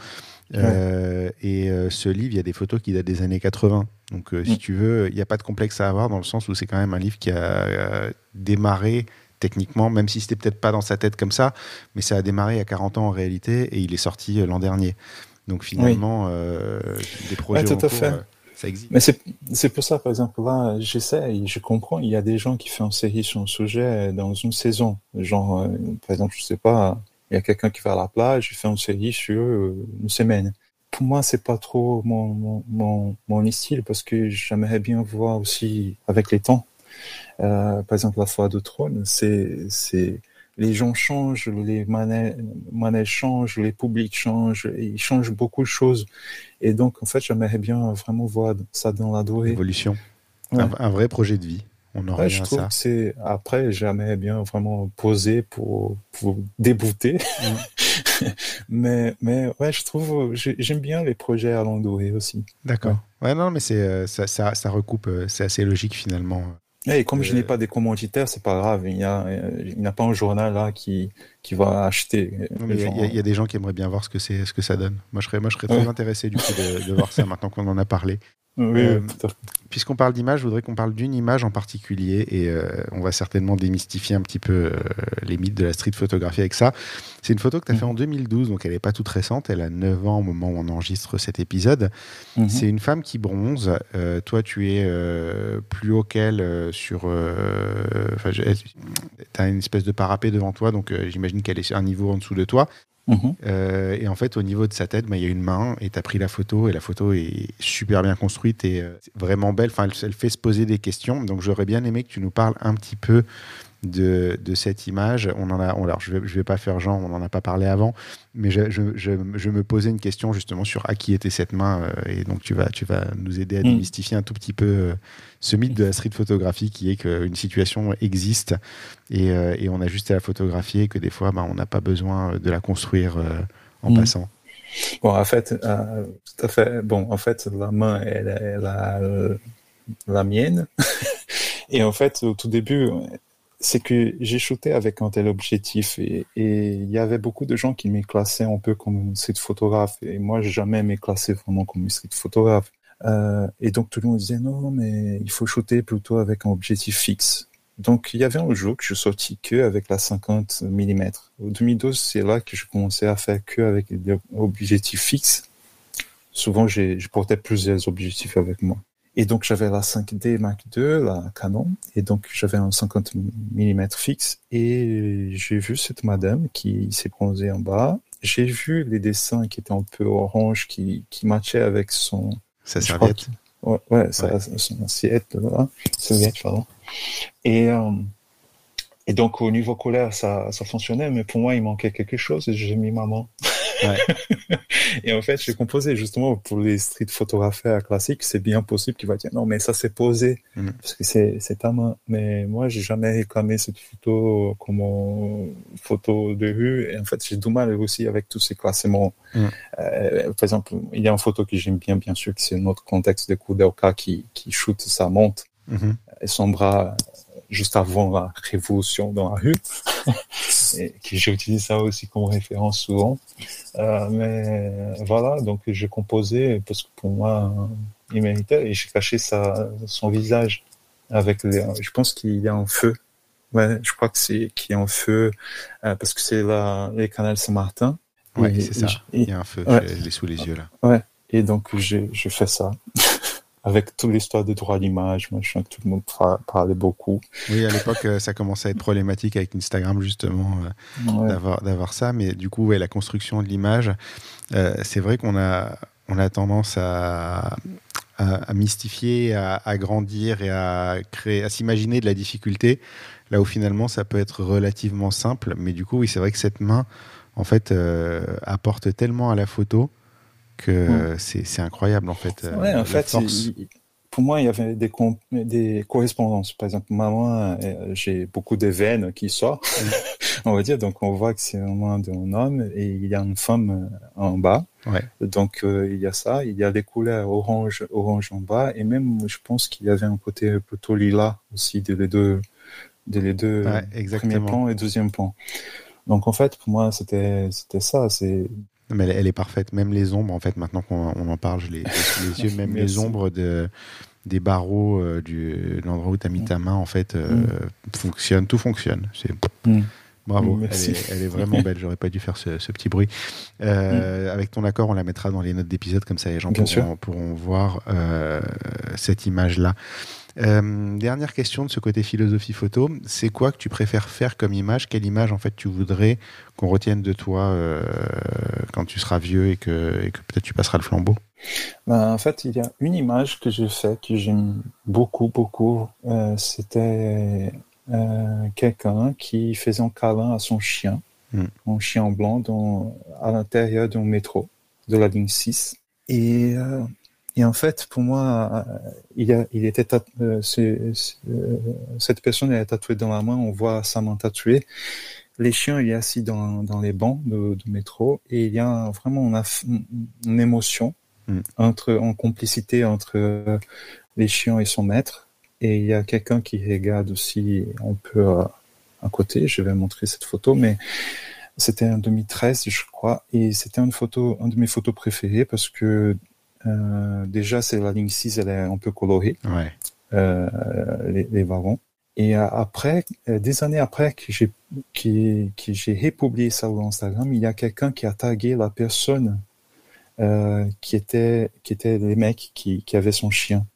et ce livre, il y a des photos qui datent des années 80. Donc, si mm. tu veux, il n'y a pas de complexe à avoir dans le sens où c'est quand même un livre qui a démarré techniquement, même si c'était peut-être pas dans sa tête comme ça, mais ça a démarré à 40 ans en réalité et il est sorti l'an dernier. Donc finalement, euh, des projets tout en cours, euh, ça existe. Mais c'est pour ça, par exemple, là, j'essaie et je comprends, il y a des gens qui font une série sur un sujet dans une saison. Genre, euh, par exemple, je sais pas, il y a quelqu'un qui va à la plage, il fait une série sur une semaine. Pour moi, c'est pas trop mon, mon, mon, style parce que j'aimerais bien voir aussi avec les temps. Par exemple, la foi de trône, c'est les gens changent, les manèges changent, les publics changent, ils changent beaucoup de choses. Et donc, en fait, j'aimerais bien vraiment voir ça dans la durée. Évolution. Un, vrai projet de vie. On aurait je trouve que c'est après j'aimerais bien vraiment poser pour pour débouter mais mais ouais je trouve j'aime bien les projets à longue durée aussi d'accord ouais. non mais c'est euh, ça, ça, ça recoupe euh, c'est assez logique finalement et comme je n'ai pas des commanditaires, c'est pas grave. Il n'y a, pas un journal là qui, qui va acheter. Il y, a des gens qui aimeraient bien voir ce que c'est, ce que ça donne. Moi, je serais, moi, je serais très intéressé du coup de, de voir ça maintenant qu'on en a parlé. Oui, euh, Puisqu'on parle d'image, je voudrais qu'on parle d'une image en particulier et euh, on va certainement démystifier un petit peu euh, les mythes de la street photographie avec ça. C'est une photo que tu as mm. fait en 2012, donc elle n'est pas toute récente, elle a 9 ans au moment où on enregistre cet épisode. Mm-hmm. C'est une femme qui bronze. toi, tu es plus haut qu'elle sur. tu as une espèce de parapet devant toi, donc j'imagine qu'elle est un niveau en dessous de toi. Mhm. Euh, et en fait, au niveau de sa tête, bah, il y a une main et tu as pris la photo et la photo est super bien construite et euh, vraiment belle. Enfin, elle, fait se poser des questions. Donc, j'aurais bien aimé que tu nous parles un petit peu de, de, cette image. On en a, alors je ne vais, je vais, pas faire genre, on n'en a pas parlé avant, mais je, je, je, me posais une question justement sur à qui était cette main. Euh, et donc, tu vas, tu vas nous aider à mm. démystifier un tout petit peu ce mythe de la street photographie qui est qu'une situation existe et, euh, et, on a juste à la photographier que des fois, bah, on n'a pas besoin de la construire euh, en mm. passant. Bon, en fait, euh, tout à fait. Bon, en fait, la main, elle, elle a la mienne. et en fait, au tout début, c'est que j'ai shooté avec un tel objectif et il y avait beaucoup de gens qui m'y classaient un peu comme street photographe et moi j'ai jamais m'ai classé vraiment comme street photographe. Euh, et donc tout le monde disait non, mais il faut shooter plutôt avec un objectif fixe. Donc il y avait un jour que je sortis que avec la 50 mm. Au 2012, c'est là que je commençais à faire que avec des objectifs fixes. Souvent, je portais plusieurs objectifs avec moi. Et donc j'avais la 5D Mark II, la Canon, et donc j'avais un 50 mm fixe. Et j'ai vu cette madame qui s'est bronzée en bas. J'ai vu les dessins qui étaient un peu orange, qui, qui matchaient avec son, sa serviette. Ouais, ouais, sa, ouais. son assiette, là. Serviette, pardon. Et, euh, et donc, au niveau colère, ça, ça fonctionnait, mais pour moi, il manquait quelque chose et j'ai mis maman. et en fait, j'ai composé justement pour les street photographes classiques, c'est bien possible qu'il va dire non, mais ça c'est posé mm. parce que c'est ta main. Mais moi, j'ai jamais réclamé cette photo comme photo de rue. Et en fait, j'ai du mal aussi avec tous ces classements. Mm. Euh, par exemple, il y a une photo que j'aime bien, bien sûr, que c'est notre contexte de Kudelka qui qui shoot sa montre mm-hmm. et son bras juste avant la révolution dans la rue, et que j'utilise ça aussi comme référence souvent. Euh, mais voilà, donc j'ai composé parce que pour moi, il méritait et j'ai caché sa, son visage avec les, je pense qu'il y a un feu. Ouais, je crois que c'est qu'il y a un feu euh, parce que c'est la les canals Saint-Martin. Ouais, c'est ça. il y a un feu. Ouais. Je l'ai sous les yeux là. Ouais. Et donc j'ai fait ça. avec toute l'histoire des droits d'image, machin, tout le monde parlait beaucoup. Oui, à l'époque, euh, ça commençait à être problématique avec Instagram, justement, euh, d'avoir ça. Mais du coup, ouais, la construction de l'image, euh, c'est vrai qu'on a, on a tendance à, à, mystifier, à, à, grandir et à créer, à s'imaginer de la difficulté, là où finalement, ça peut être relativement simple. Mais du coup, oui, c'est vrai que cette main, en fait, apporte tellement à la photo que c'est incroyable en fait. Euh, ouais, en fait, pour moi, il y avait des, des correspondances. Par exemple, moi, euh, j'ai beaucoup de veines qui sortent, on va dire. Donc, on voit que c'est un main d'un homme et il y a une femme euh, en bas. Ouais. Donc, il y a ça. Il y a des couleurs orange, orange en bas. Et même, je pense qu'il y avait un côté plutôt lilas aussi de les deux, de les deux ouais, premiers plans et deuxième plan. Donc, en fait, pour moi, c'était, c'était ça. C'est mais elle, est parfaite. Même les ombres, en fait, maintenant qu'on en parle, je les, les yeux, même les ombres de, des barreaux euh, du, de l'endroit où tu as mis ta main, en fait, euh, mm. fonctionne, tout fonctionne. C'est mm. Bravo, elle est, elle est, vraiment belle. J'aurais pas dû faire ce, ce petit bruit. Euh, mm. Avec ton accord, on la mettra dans les notes d'épisode, comme ça les gens pourront, pourront, voir cette image-là. Euh, dernière question de ce côté philosophie photo, c'est quoi que tu préfères faire comme image? Quelle image en fait tu voudrais qu'on retienne de toi euh, quand tu seras vieux et que, et que peut-être tu passeras le flambeau? Ben, En fait, il y a une image que j'ai faite que j'aime beaucoup, beaucoup. Euh, C'était quelqu'un qui faisait un câlin à son chien, mm. un chien blanc dans, à l'intérieur d'un métro de la ligne 6. Et et en fait, pour moi, il, a, il était euh, euh, cette personne elle est tatouée dans la main. On voit sa main tatouée. Les chiens, il est assis dans, dans les bancs de, de métro et il y a vraiment une, une émotion mm. entre en complicité entre euh, les chiens et son maître. Et il y a quelqu'un qui regarde aussi un peu à côté. Je vais montrer cette photo, mais c'était en 2013, je crois, et c'était une photo, une de mes photos préférées parce que euh, déjà, c'est la ligne 6, elle est un peu colorée, ouais. euh, les, les, wagons. Et euh, après, des années après que j'ai que, que j'ai republié ça sur Instagram, il y a quelqu'un qui a tagué la personne euh, qui était qui était les mecs qui, qui avaient son chien.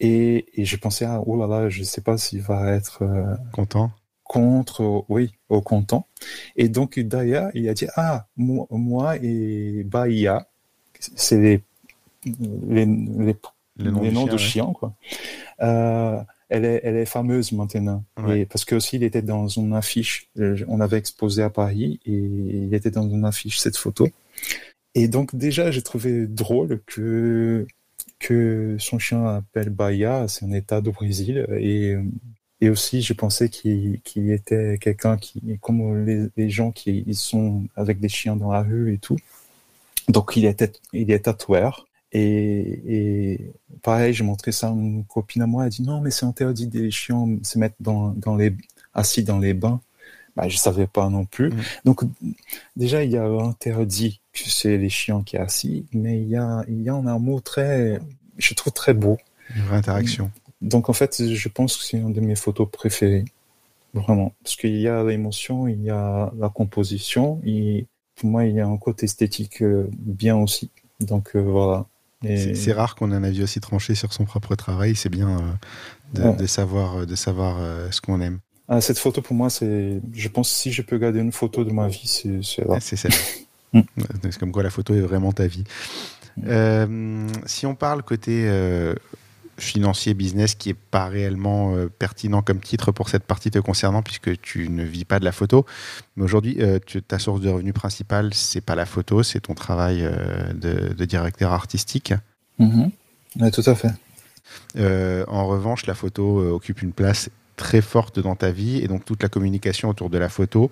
Et, et je pensais ah oh là là, je sais pas s'il va être content contre oui au content. Et donc d'ailleurs, il a dit ah moi, moi et Bahia, c'est les les, les, noms, de chiens, quoi. Euh, elle est, elle est fameuse maintenant. Et parce que aussi, il était dans une affiche. Euh, on avait exposé à Paris et il était dans une affiche cette photo. Et donc déjà, j'ai trouvé drôle que que son chien appelle Bahia, c'est un état du Brésil. Et et aussi, je pensais qu'il qu'il était quelqu'un qui, comme les, les, gens qui ils sont avec des chiens dans la rue et tout. Donc il était, il est tatoueur. Et, et pareil, j'ai montré ça à une copine à moi. Elle dit non, mais c'est interdit des chiens se mettre dans, dans les assis dans les bains. Bah, je savais pas non plus. Mmh. Donc déjà, il y a interdit que c'est les chiens qui sont assis, mais il y a il y a un mot très, je trouve très beau. Une vraie interaction. Donc en fait, je pense que c'est une de mes photos préférées, vraiment, parce qu'il y a l'émotion, il y a la composition, et pour moi, il y a un côté esthétique euh, bien aussi. Donc euh, voilà. C'est rare qu'on ait un avis aussi tranché sur son propre travail. C'est bien euh, de, savoir, de savoir euh, ce qu'on aime. Ah, cette photo, pour moi, c'est. Je pense que si je peux garder une photo de ma vie, c'est là. C'est celle. Mm. c'est comme quoi la photo est vraiment ta vie. Mm. Euh, si on parle côté financier business qui est pas réellement euh, pertinent comme titre pour cette partie te concernant puisque tu ne vis pas de la photo. Mais aujourd'hui, euh, ta source de revenus principale, c'est pas la photo, c'est ton travail euh, de, de, directeur artistique. Mm-hmm. Oui, tout à fait. en revanche, la photo occupe une place très forte dans ta vie et donc toute la communication autour de la photo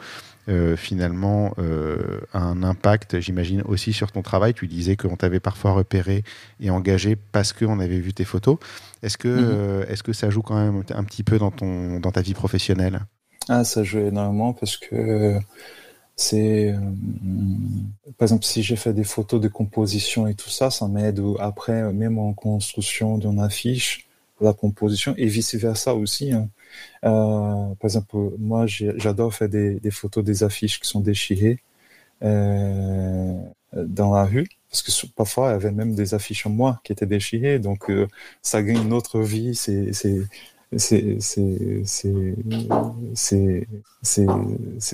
euh, finalement euh, un impact, j'imagine, aussi sur ton travail. Tu disais qu'on t'avait parfois repéré et engagé parce qu'on avait vu tes photos. Est-ce que, Mhm. est-ce que ça joue quand même un petit peu dans, ton, dans ta vie professionnelle? Ah, ça joue énormément parce que euh, c'est, euh, par exemple, si j'ai fait des photos de composition et tout ça, ça m'aide après, même en construction d'une affiche, la composition et vice-versa aussi. hein. Euh, par exemple, moi, j'adore faire des, photos des affiches qui sont déchirées euh, dans la rue. Parce que parfois, il y avait même des affiches en moi qui étaient déchirées, donc euh, ça gagne une autre vie. C'est,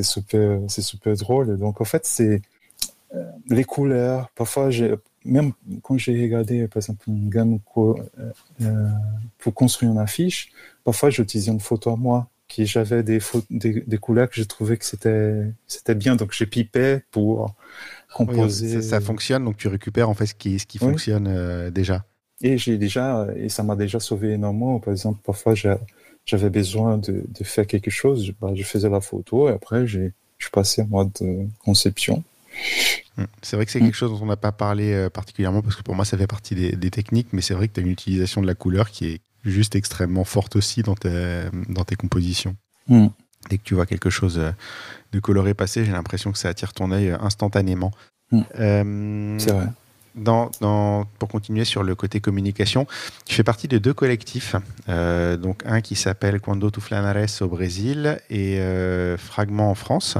super, drôle. Donc, en fait, c'est les couleurs. Parfois, même quand j'ai regardé, par exemple, une gamme pour construire une affiche, parfois, j'utilisais une photo à moi qui j'avais des, pho- des, des couleurs que j'ai trouvé que c'était, c'était bien. Donc, j'ai pipé pour Oui, composer. ça, ça fonctionne, donc tu récupères en fait ce qui, ce qui Oui. fonctionne euh, déjà. Et j'ai déjà, et ça m'a déjà sauvé énormément. Par exemple, parfois, j'avais besoin de, de faire quelque chose, je, bah, je faisais la photo et après, j'ai, je suis passé en mode euh, conception. Mm. C'est vrai que c'est Mm. quelque chose dont on n'a pas parlé euh, particulièrement parce que pour moi ça fait partie des, des techniques, mais c'est vrai que tu as une utilisation de la couleur qui est juste extrêmement forte aussi dans tes, dans tes compositions. Mm. Dès que tu vois quelque chose euh, de coloré passer, j'ai l'impression que ça attire ton œil euh, instantanément. Mm. Euh, C'est vrai. dans, dans- pour continuer sur le côté communication, tu fais partie de deux collectifs. Euh, donc un qui s'appelle Quando tu Flanares au Brésil et euh, Fragment en France.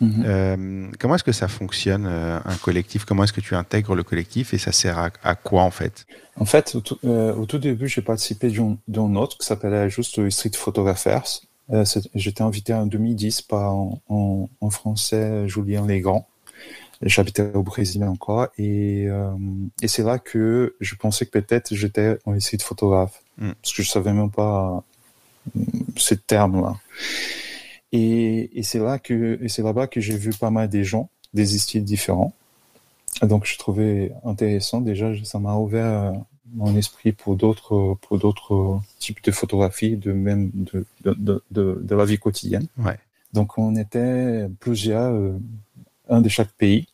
Mhm. Euh, comment est-ce que ça fonctionne, euh, un collectif? Comment est-ce que tu intègres le collectif et ça sert à, à quoi en fait? En fait, au tout, euh, au tout début, j'ai participé d'un autre qui s'appelait juste Street Photographers. Euh, J'étais invité en 2010 par en, en, en français Julien Legrand. J'habitais au Brésil encore et, et c'est là que je pensais que peut-être j'étais un street photographe Mm. parce que je savais même pas ce terme-là. Et, et c'est là que et c'est là-bas que j'ai vu pas mal des gens, des styles différents. Donc je trouvais intéressant déjà, ça m'a ouvert euh, mon esprit pour d'autres pour d'autres types de photographies, de même de de, de, la vie quotidienne. Ouais. Donc on était plusieurs, euh, un de chaque pays.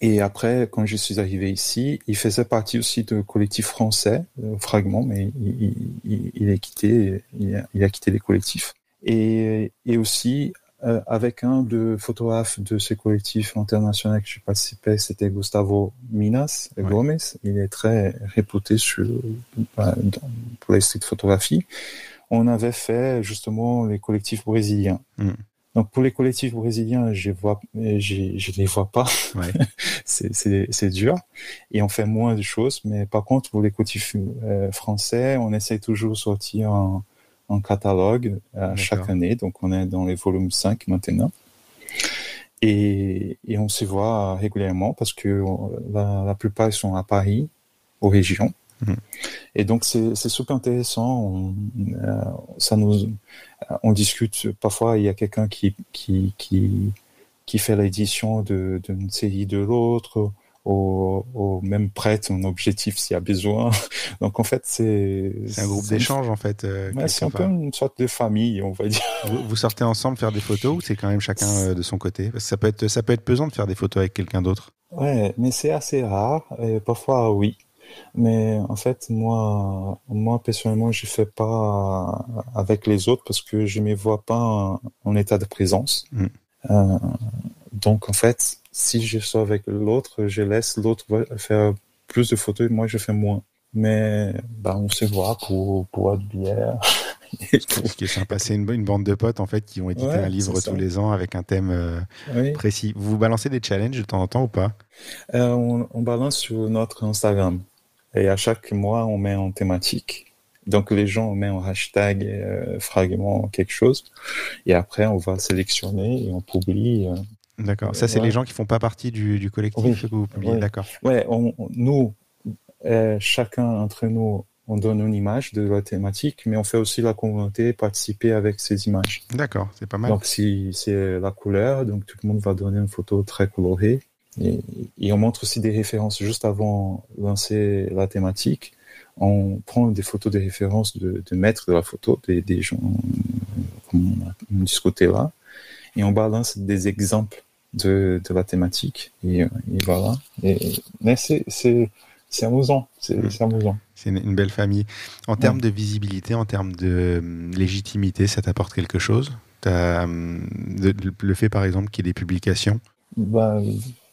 Et après, quand je suis arrivé ici, il faisait partie aussi de collectif français, euh, Fragment, mais il, il, il, il est quitté, il a, il a quitté les collectifs. Et, et aussi euh, avec un de photographes de ce collectif international que j'ai participé, c'était Gustavo Minas Ouais. Gomes. Il est très réputé sur, dans- pour les street photographies. On avait fait justement les collectifs brésiliens. Mm. Donc pour les collectifs brésiliens, je vois, je, je les vois pas. Ouais. c'est, c'est, c'est dur. Et on fait moins de choses. Mais par contre, pour les collectifs euh, français, on essaie toujours de sortir un, un catalogue euh, chaque année. Donc on est dans les volumes 5 maintenant. Et, et on se voit régulièrement parce que on- la, la plupart ils sont à Paris, aux régions. Mhm. Et donc c'est super intéressant. On, euh, ça nous, on discute. Parfois il y a quelqu'un qui qui qui qui fait l'édition d'une série de l'autre, au, au même prête un objectif s'il y a besoin. Donc en fait c'est C'est un groupe d'échange en fait. euh, Ouais, c'est un peu une sorte de famille, on va dire. Vous, vous sortez ensemble faire des photos ou c'est quand même chacun euh, de son côté? Parce que ça peut être ça peut être pesant de faire des photos avec quelqu'un d'autre. Ouais, mais c'est assez rare. Et parfois, oui. Mais en fait, moi, moi personnellement, je fais pas avec les autres parce que je me vois pas en, en état de présence. Mm. Euh, donc, en fait, si je sors avec l'autre, je laisse l'autre faire plus de photos et moi, je fais moins. Mais bah, on se voit pour, boire de bière. Ce qui est sympa, c'est une, une bande de potes en fait qui ont édité Ouais, un livre tous les ans avec un thème euh, Oui. précis. Vous vous balancez des challenges de temps en temps ou pas? Euh, on, on balance sur notre Instagram. Et à chaque mois, on met en thématique. Donc les gens, on met en hashtag euh, fragment quelque chose. Et après, on va sélectionner et on publie. Euh. D'accord. Ça, c'est Ouais. les gens qui font pas partie du, du collectif Oui. que vous publiez. Oui. D'accord. Ouais, on, nous, euh, chacun entre nous, on donne une image de la thématique, mais on fait aussi la communauté participer avec ces images. D'accord. C'est pas mal. Donc si c'est la couleur, donc tout le monde va donner une photo très colorée. Et, et on montre aussi des références juste avant de lancer la thématique. on prend des photos de référence de, de maîtres de la photo, des, des gens comme on a dit ce côté-là, et on balance des exemples de, de la thématique. Et, et voilà. Et, mais c'est, c'est, c'est amusant. C'est, Mm. c'est amusant. C'est une, une belle famille. En termes de visibilité, en termes de hum, légitimité, ça t'apporte quelque chose? T'as, de- de- Le fait, par exemple, qu'il y ait des publications? Bah,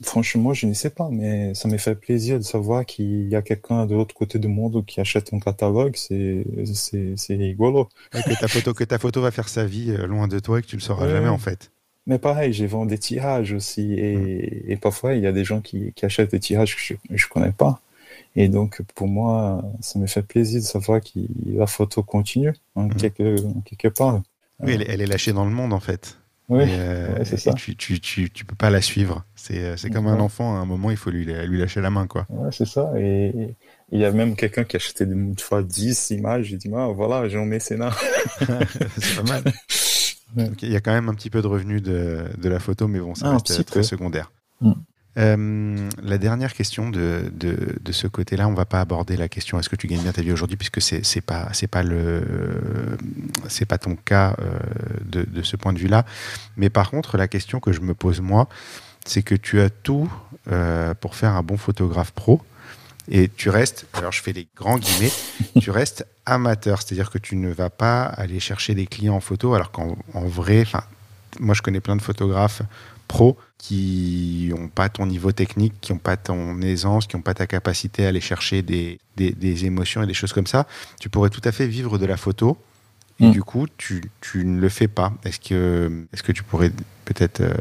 franchement, je ne sais pas, mais ça me fait plaisir de savoir qu'il y a quelqu'un de l'autre côté du monde qui achète un catalogue. C'est, c'est, c'est rigolo. Ouais, que, ta photo, que ta photo va faire sa vie euh, loin de toi et que tu le sauras Ouais. jamais, en fait. Mais pareil, j'ai vendu des tirages aussi, et, et parfois il y a des gens qui, qui achètent des tirages que je, je connais pas. Et donc pour moi, ça me fait plaisir de savoir que la photo continue en Mhm. quelque, part. Oui, elle, est- elle est lâchée dans le monde, en fait. Oui, euh, ouais, c'est ça. tu, tu, tu, tu peux pas la suivre. C'est, euh, c'est comme Ouais. un enfant, à un moment, il faut lui, lui lâcher la main, quoi. Ouais, c'est ça. Et et il y a même quelqu'un qui a acheté une fois 10 images. J'ai dit, ah, voilà, j'ai un mécénat. c'est pas mal. Ouais. Donc, il y a quand même un petit peu de revenus de, de la photo, mais bon, ça Ah, reste très secondaire. Mm. Euh, la dernière question de, de, de ce côté-là, on va pas aborder la question est-ce que tu gagnes bien ta vie aujourd'hui, puisque c'est c'est pas c'est pas le c'est pas ton cas euh, de, de ce point de vue-là. Mais par contre, la question que je me pose moi, c'est que tu as tout euh, pour faire un bon photographe pro. Et tu restes, alors je fais des grands guillemets, tu restes amateur, c'est-à-dire que tu ne vas pas aller chercher des clients en photo, alors qu'en en vrai, enfin, moi je connais plein de photographes pros qui n'ont pas ton niveau technique, qui n'ont pas ton aisance, qui n'ont pas ta capacité à aller chercher des, des, des émotions et des choses comme ça. Tu pourrais tout à fait vivre de la photo. Et Mm. du coup, tu, tu ne le fais pas. Est-ce que, est que tu pourrais peut-être. Euh,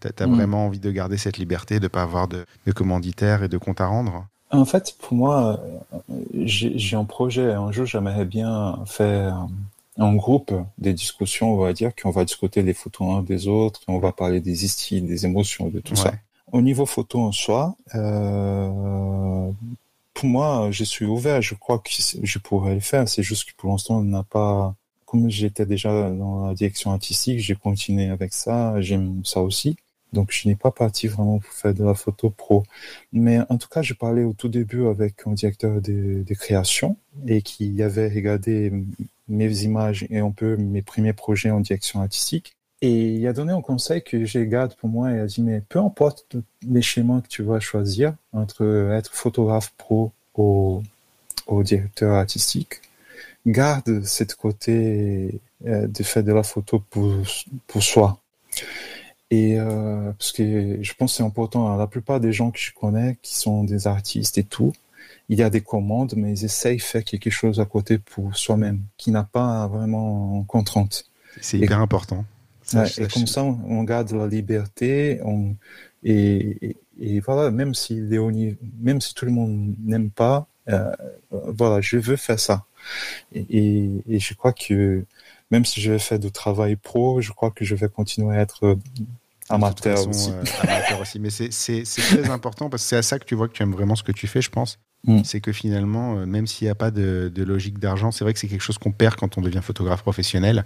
T'as as Mm. vraiment envie de garder cette liberté, de ne pas avoir de, de commanditaire et de compte à rendre? En fait, pour moi, euh, j'ai un projet. Un jour, j'aimerais bien faire un groupe des discussions, on va dire, qu'on va discuter les photos un des autres, on va parler des styles, des émotions, de tout ça. Au niveau photo en soi, euh, pour moi, je suis ouvert. Je crois que je pourrais le faire. C'est juste que pour l'instant, on n'a pas. Comme j'étais déjà dans la direction artistique, j'ai continué avec ça. J'aime ça aussi. Donc, je n'ai pas parti vraiment pour faire de la photo pro. Mais en tout cas, je parlais au tout début avec un directeur de, création et qui avait regardé mes images et un peu mes premiers projets en direction artistique. Et il a donné un conseil que je garde pour moi. Il a dit, mais peu importe les schémas que tu vas choisir entre être photographe pro ou, directeur artistique, garde cette côté euh, de faire de la photo pour soi. Et euh, parce que je pense que c'est important. La plupart des gens que je connais, qui sont des artistes et tout, il y a des commandes, mais ils essayent de faire quelque chose à côté pour soi-même, qui n'a pas vraiment contrainte. C'est Et- hyper important. Ça, Ouais, et comme ça, on, on garde la liberté. On, et, et, et voilà, même si, Léonie, même si tout le monde n'aime pas, euh, voilà, je veux faire ça. Et, et, et je crois que même si je faire du travail pro, je crois que je vais continuer à être amateur toute façon, aussi. euh, amateur aussi. Mais c'est- très important parce que c'est à ça que tu vois que tu aimes vraiment ce que tu fais, je pense. Mm. C'est que finalement, euh, même s'il n'y a pas de, de logique d'argent, c'est vrai que c'est quelque chose qu'on perd quand on devient photographe professionnel.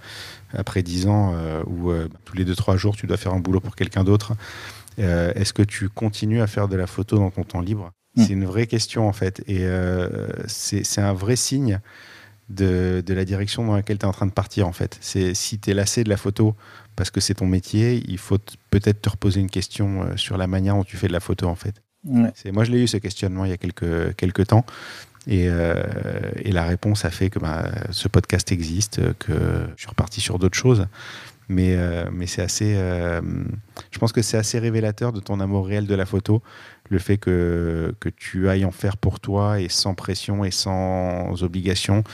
Après 10 ans, euh, où euh, tous les 2-3 jours, tu dois faire un boulot pour quelqu'un d'autre. Euh, Est-ce que tu continues à faire de la photo dans ton temps libre? Mm. C'est une vraie question en fait. Et euh, c'est un vrai signe de, de la direction dans laquelle tu es en train de partir en fait. C'est si tu es lassé de la photo parce que c'est ton métier, il faut t- peut-être te reposer une question euh, sur la manière dont tu fais de la photo en fait. Ouais. C'est moi je l'ai eu ce questionnement il y a quelques quelques temps et, euh, et la réponse a fait que bah, ce podcast existe, que je suis reparti sur d'autres choses. Mais, euh, mais c'est assez. euh, je pense que c'est assez révélateur de ton amour réel de la photo, le fait que, que tu ailles en faire pour toi et sans pression et sans obligation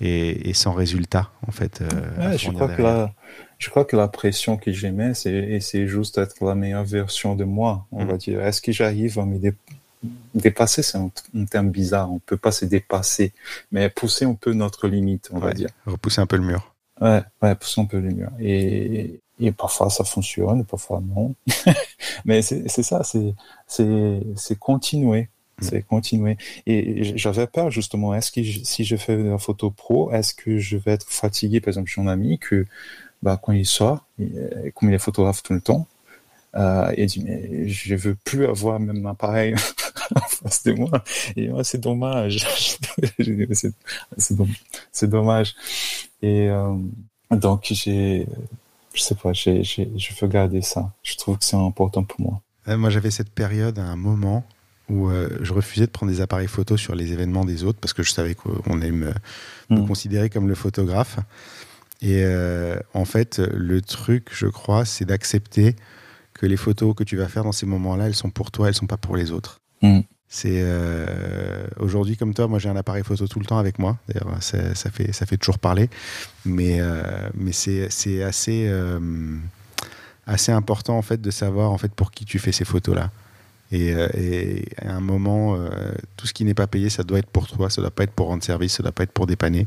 et, et sans résultat, en fait. euh, Ouais, je crois que la, je crois que la pression que j'aimais, c'est, juste être la meilleure version de moi, on Mm. va dire. Est-ce que j'arrive à me dé- dépasser? C'est un, un terme bizarre. On peut pas se dépasser, mais pousser un peu notre limite, on va dire. Repousser un peu le mur. Ouais, ouais, pousser un peu les murs. Et, et parfois ça fonctionne, parfois non. Mais c'est ça, c'est c'est c'est continuer, c'est continuer. Et j'avais peur justement. Est-ce que je- si je fais la photo pro, est-ce que je vais être fatigué Par exemple, j'ai un ami que bah quand il sort, il- euh, comme il est photographe tout le temps, euh, il dit mais je veux plus avoir même appareil en face de moi. Et moi, c'est dommage. c'est dommage. Et euh, donc, j'ai, je sais pas, j'ai, je veux garder ça. Je trouve que c'est important pour moi. Moi, j'avais cette période à un moment où euh, je refusais de prendre des appareils photos sur les événements des autres parce que je savais qu'on aime me, mm. considérer comme le photographe. Et euh, en fait, le truc, je crois, c'est d'accepter que les photos que tu vas faire dans ces moments-là, elles sont pour toi, elles sont pas pour les autres. Mm. C'est euh, aujourd'hui comme toi, moi j'ai un appareil photo tout le temps avec moi. D'ailleurs, ça, fait ça fait toujours parler, mais mais c'est assez assez important en fait de savoir en fait pour qui tu fais ces photos là. Et, euh, et, à un moment, euh, tout ce qui n'est pas payé, ça doit être pour toi, ça doit pas être pour rendre service, ça doit pas être pour dépanner,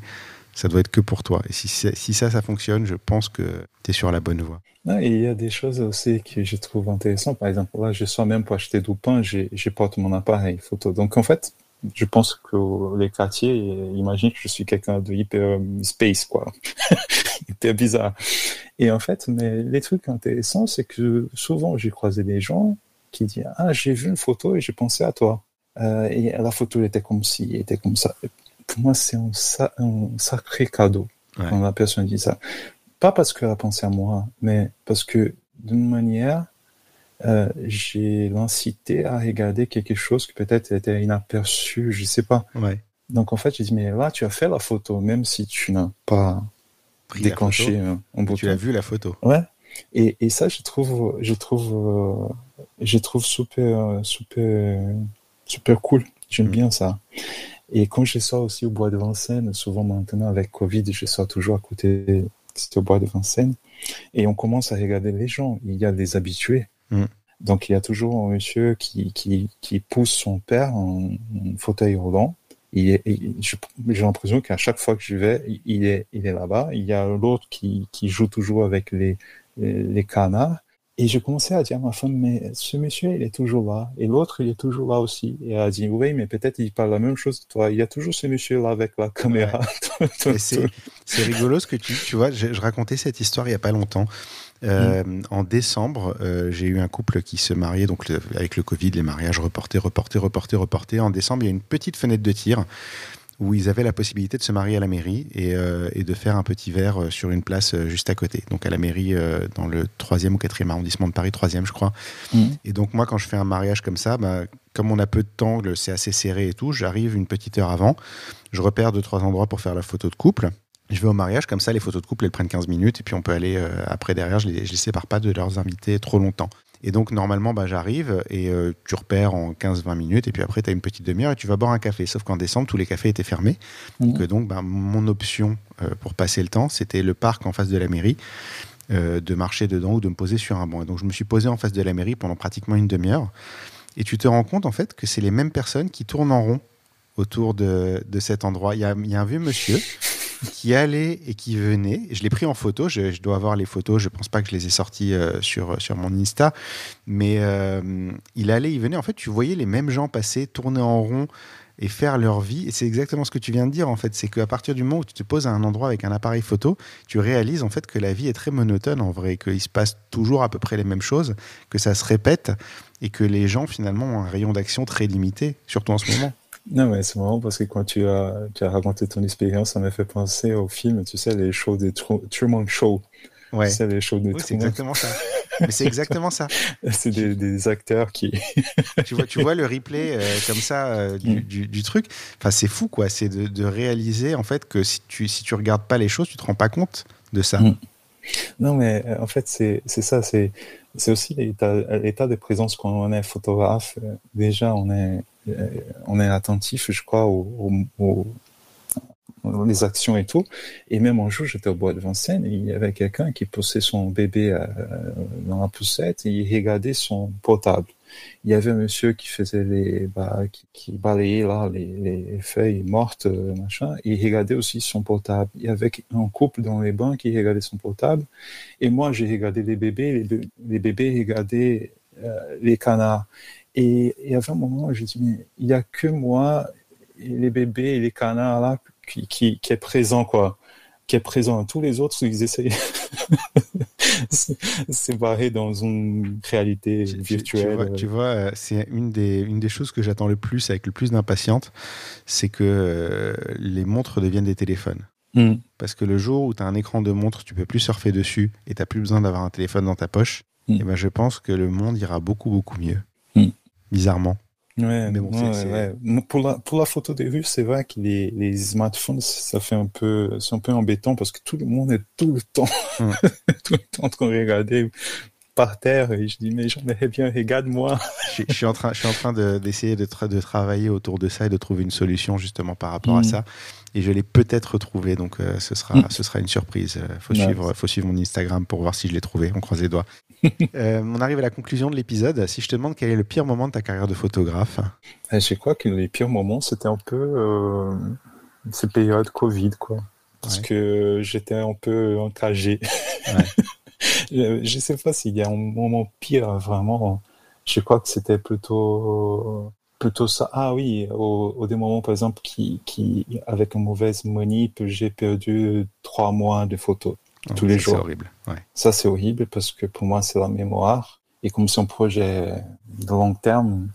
ça doit être que pour toi. Et si, ça, ça fonctionne, je pense que tu es sur la bonne voie. il y a des choses aussi que je trouve intéressantes. Par exemple, là, je sors même pour acheter du pain, j'ai porte mon appareil photo. Donc en fait, je pense que les quartiers imaginent que je suis quelqu'un de hyper space, quoi. hyper bizarre. Et en fait, mais les trucs intéressants, c'est que souvent j'ai croisé des gens qui dit ah j'ai vu une photo et j'ai pensé à toi euh, et la photo était comme ci était comme ça pour moi c'est un, sacré cadeau quand la personne dit ça. Pas parce qu'elle a pensé à moi mais parce que d'une manière euh, j'ai l'incité à regarder quelque chose qui peut-être était inaperçu je sais pas. Donc en fait j'ai dit mais là tu as fait la photo même si tu n'as pas déclenché un, bouton. Tu as vu la photo. Ouais. Et, et ça je trouve je trouve euh, je trouve super, super, super cool. J'aime mm. bien ça. Et quand je sors aussi au bois de Vincennes, souvent maintenant avec Covid, je sors toujours à côté au bois de Vincennes, et on commence à regarder les gens. Il y a des habitués. Mm. Donc il y a toujours un monsieur qui, qui, qui pousse son père en, fauteuil roulant. J'ai l'impression qu'à chaque fois que je vais, il est, il est là-bas. Il y a l'autre qui, qui joue toujours avec les, les canards. Et je commençais à dire à ma femme, mais ce monsieur, il est toujours là. Et l'autre, il est toujours là aussi. Et elle a dit, oui, mais peut-être il parle la même chose que toi. Il y a toujours ce monsieur-là avec la caméra. c'est rigolo ce que tu, tu vois. Je, racontais cette histoire il n'y a pas longtemps. Euh, mm. En décembre, euh, j'ai eu un couple qui se mariait, donc avec le Covid, les mariages reportés, reportés, reportés, reportés. En décembre, il y a une petite fenêtre de tir où ils avaient la possibilité de se marier à la mairie et, euh, et de faire un petit verre euh, sur une place euh, juste à côté. Donc à la mairie dans le troisième ou quatrième arrondissement de Paris, troisième je crois. Mmh. Et donc moi quand je fais un mariage comme ça, bah, comme on a peu de temps, c'est assez serré et tout, j'arrive une petite heure avant, je repère deux trois endroits pour faire la photo de couple. Je vais au mariage, comme ça les photos de couple elles prennent 15 minutes et puis on peut aller après derrière, je les, je les sépare pas de leurs invités trop longtemps. Et donc, normalement, bah, j'arrive et euh, tu repères en 15-20 minutes. Et puis après, tu as une petite demi-heure et tu vas boire un café. Sauf qu'en décembre, tous les cafés étaient fermés. Mmh. Donc, bah, mon option euh, pour passer le temps, c'était le parc en face de la mairie, euh, de marcher dedans ou de me poser sur un banc. Et donc, je me suis posé en face de la mairie pendant pratiquement une demi-heure. Et tu te rends compte, en fait, que c'est les mêmes personnes qui tournent en rond autour de, de cet endroit. Il y a, il y a un vieux monsieur qui allait et qui venait. Je l'ai pris en photo, je, dois avoir les photos, je pense pas que je les ai sorties euh, sur, sur mon Insta, mais euh, il allait, il venait. En fait, tu voyais les mêmes gens passer, tourner en rond et faire leur vie. Et c'est exactement ce que tu viens de dire, en fait. C'est qu'à partir du moment où tu te poses à un endroit avec un appareil photo, tu réalises, en fait, que la vie est très monotone, en vrai, qu'il se passe toujours à peu près les mêmes choses, que ça se répète et que les gens, finalement, ont un rayon d'action très limité, surtout en ce moment. Non, mais c'est marrant parce que quand tu as, tu as raconté ton expérience, ça m'a fait penser au film, tu sais, les shows des Truman Show. Ouais. Tu sais, les shows des oui, c'est exactement ça. mais c'est exactement ça. c'est des, des, acteurs qui. tu, vois, tu vois le replay euh, comme ça euh, du, mm. du, du, truc. Enfin, c'est fou, quoi. C'est de, de, réaliser, en fait, que si tu, si tu regardes pas les choses, tu te rends pas compte de ça. Mm. Non, mais euh, en fait, c'est ça. C'est aussi l'état de présence quand on est photographe. Déjà, on est on est attentif, je crois, aux, les actions et tout. Et même un jour, j'étais au bois de Vincennes et il y avait quelqu'un qui poussait son bébé euh, dans la poussette et il regardait son portable. Il y avait un monsieur qui faisait les, bah, qui, balayait là les, feuilles mortes, euh, machin. Et il regardait aussi son portable. Il y avait un couple dans les bancs qui regardait son portable. Et moi, j'ai regardé les bébés. Les, bébés regardaient les canards. Et avait un moment je dit, mais il n'y a que moi, et les bébés et les canards là, qui, qui, qui est présent, quoi. qui est présent tous les autres, ils essayent c'est barré dans une réalité virtuelle. Tu vois, euh, c'est une des, une des choses que j'attends le plus, avec le plus d'impatience, c'est que euh, les montres deviennent des téléphones. Hmm. Parce que le jour où tu as un écran de montre, tu peux plus surfer dessus et tu plus besoin d'avoir un téléphone dans ta poche, Mm. et ben je pense que le monde ira beaucoup, beaucoup mieux. Bizarrement. Ouais, Mais bon, ouais, c'est- ouais. Pour la pour la photo des rues, c'est vrai que les les smartphones, ça fait un peu c'est un peu embêtant parce que tout le monde est tout le temps tout le temps en train de regarder par terre et je dis mais j'aimerais bien regarde-moi. je, je suis en train, je suis en train de- d'essayer de, tra- de travailler autour de ça et de trouver une solution justement par rapport à Mm. ça. Et je l'ai peut-être retrouvé, donc euh, ce, sera, Mm. ce sera une surprise. Euh, faut, suivre, faut suivre mon Instagram pour voir si je l'ai trouvé. On croise les doigts. Euh, on arrive à la conclusion de l'épisode. Si je te demande quel est le pire moment de ta carrière de photographe, Et je crois que les pires moments, c'était un peu euh, ces périodes Covid, quoi. Parce Ouais. que j'étais un peu enragé. je, je sais pas s'il y a un moment pire, vraiment. Je crois que c'était plutôt plutôt ça. Ah oui, au, au des moments, par exemple, qui, qui avec une mauvaise manip, j'ai perdu trois mois de photos. Tous les jours. C'est horrible. Ouais. Ça, c'est horrible parce que pour moi, c'est la mémoire. Et comme c'est un projet de long terme,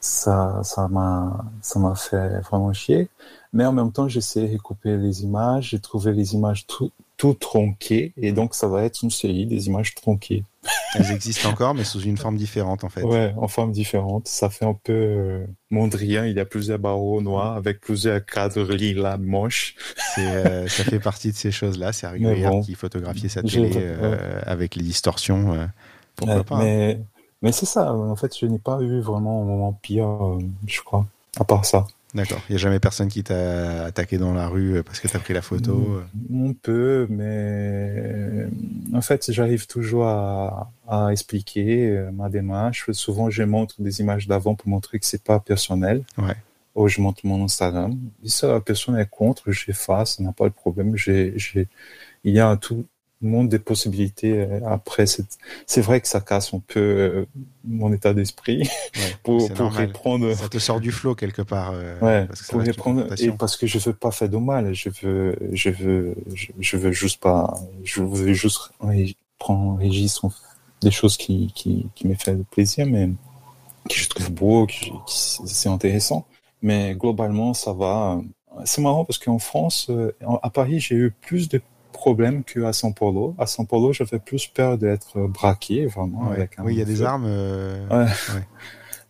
ça, ça m'a, ça m'a fait vraiment chier. Mais en même temps, j'essaie de recouper les images. J'ai trouvé les images tout, tout tronquées. Et donc, ça va être une série des images tronquées. Elles existent encore, mais sous une forme différente en fait. Ouais, en forme différente. Ça fait un peu euh, Mondrian. Il y a plusieurs barreaux noirs avec plusieurs cadres lilas moches. Euh, ça fait partie de ces choses-là. C'est bon. qui photographiait sa télé euh, avec les distorsions. euh, pourquoi pas hein. mais, c'est ça. En fait, je n'ai pas eu vraiment un moment pire, je crois. À part ça. D'accord. Il n'y a jamais personne qui t'a attaqué dans la rue euh, parce que tu as pris la photo. euh. On peut, mais en fait, j'arrive toujours à, à expliquer euh, ma démarche. Souvent, je montre des images d'avant pour montrer que c'est pas personnel. Ouais. Ou je montre mon Instagram. Si ça, la personne est contre, j'efface, n'a pas de problème. J'ai, il y a tout le monde des possibilités. euh, Après, c'est, c'est vrai que ça casse un peu euh, mon état d'esprit Ouais, pour, pour reprendre. Ça te sort du flot quelque part. euh, Ouais, parce que pour répondre et parce que je veux pas faire de mal, je veux, je veux, je, je veux juste pas, je veux juste prendre Régis des choses qui, qui, qui me fait plaisir, mais que je trouve beau, qui- c'est intéressant. Mais globalement, ça va. C'est marrant parce qu'en France, euh, à Paris, j'ai eu plus de problèmes qu'à São Paulo. À São Paulo, j'avais plus peur d'être braqué, vraiment. Ouais. avec un Oui, il y a des armes. euh, Ouais. ouais.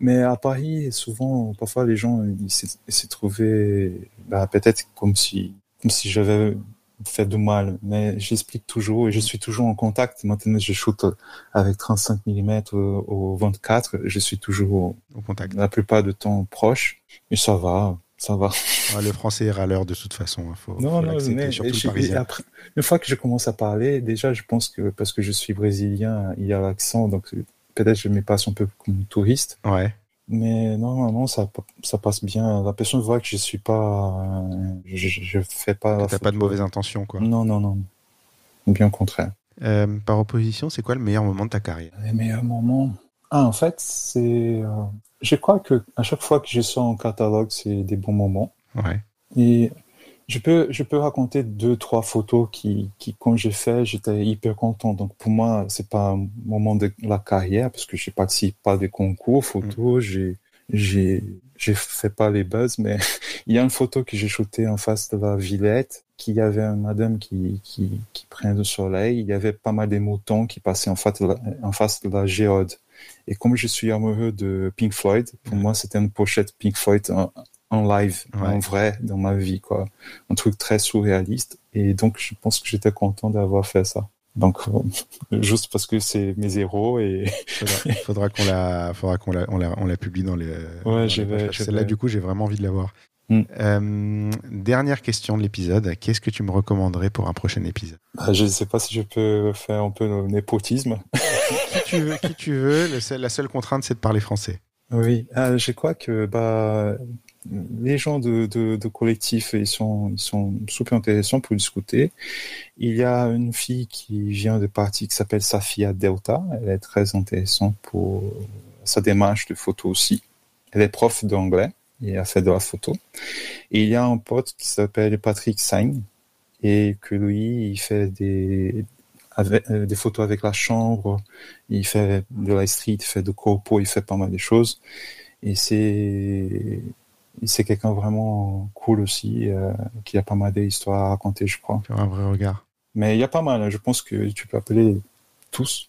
Mais à Paris, souvent, parfois, les gens, ils s'est trouvé, bah, peut-être comme si, comme si j'avais fait du mal. Mais j'explique toujours et je suis toujours en contact. Maintenant, je shoot avec 35 mm au, au 24. Je suis toujours, au contact. la plupart du temps, proche. Et ça va, ça va. Ouais, le français est râleur de toute façon. Faut, Non, faut non, mais le après, une fois que je commence à parler, déjà, je pense que parce que je suis brésilien, il y a l'accent, donc peut-être je me passe un peu comme touriste. Ouais. Mais normalement, ça, ça passe bien. La personne voit que je suis pas, je, je- fais pas. T'as pas de mauvaises intentions, quoi. Non, non, non. Bien au contraire. Euh, par opposition, c'est quoi le meilleur moment de ta carrière? Les meilleurs moments. Ah, en fait, c'est. euh, je crois que à chaque fois que je sors en catalogue, c'est des bons moments. Ouais. Et je peux, je peux raconter deux, trois photos qui, qui quand j'ai fait, j'étais hyper content. Donc pour moi, c'est pas un moment de la carrière parce que je participe pas des concours photos, j'ai, j'ai, j'ai fait pas les buzz, mais il y a une photo que j'ai shootée en face de la Villette, qui y avait une madame qui, qui, qui prenait le soleil. Il y avait pas mal des moutons qui passaient en face de la, en face de la géode. Et comme je suis amoureux de Pink Floyd, pour Ouais. moi, c'était une pochette Pink Floyd en, en live, Ouais. en vrai, dans ma vie, quoi. Un truc très surréaliste. Et donc, je pense que j'étais content d'avoir fait ça. Donc, euh, juste parce que c'est mes héros et Faudra, faudra qu'on la, faudra qu'on la, on la, on la publie dans les. les je vais- Celle-là, vais. du coup, j'ai vraiment envie de la voir. Hmm. Euh, dernière question de l'épisode. Qu'est-ce que tu me recommanderais pour un prochain épisode? Bah, je ne sais pas si je peux faire un peu le népotisme. Qui tu veux, la seule contrainte, c'est de parler français. Oui, ah, je crois que bah les gens de, de, collectif ils sont sont super intéressants pour discuter. Il y a une fille qui vient de partie qui s'appelle Safia Delta. Elle est très intéressante pour sa démarche de photo aussi. Elle est prof d'anglais et a fait de la photo. Il y a un pote qui s'appelle Patrick Sain et que lui, il fait des, avec, euh, des photos avec la chambre, il fait de la street, il fait de corpo, il fait pas mal de choses. Et c'est c'est quelqu'un vraiment cool aussi, euh, qui a pas mal d'histoires à raconter, je crois. un vrai regard. Mais il y a pas mal, hein. je pense que tu peux appeler tous.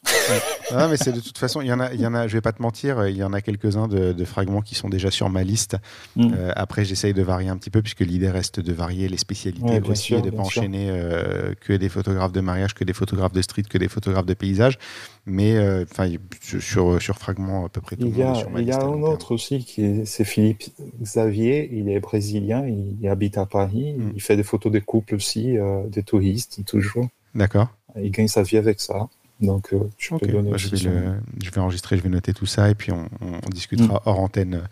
ah, mais c'est de toute façon, il y en a, il y en a, je vais pas te mentir, il y en a quelques-uns de, fragments qui sont déjà sur ma liste. Mm. Euh, après, j'essaye de varier un petit peu puisque l'idée reste de varier les spécialités aussi et de pas enchaîner euh, que des photographes de mariage, que des photographes de street, que des photographes de paysage. Mais euh, enfin, sur sur fragments à peu près tout. Il y a, il y a un autre aussi qui c'est Philippe Xavier. Il est brésilien, il, habite à Paris. Mm. Il fait des photos des couples aussi, des touristes toujours. D'accord. Il gagne sa vie avec ça. Donc, euh, je, peux bah, je, vais je, vais enregistrer, je vais noter tout ça et puis on, discutera mm. hors antenne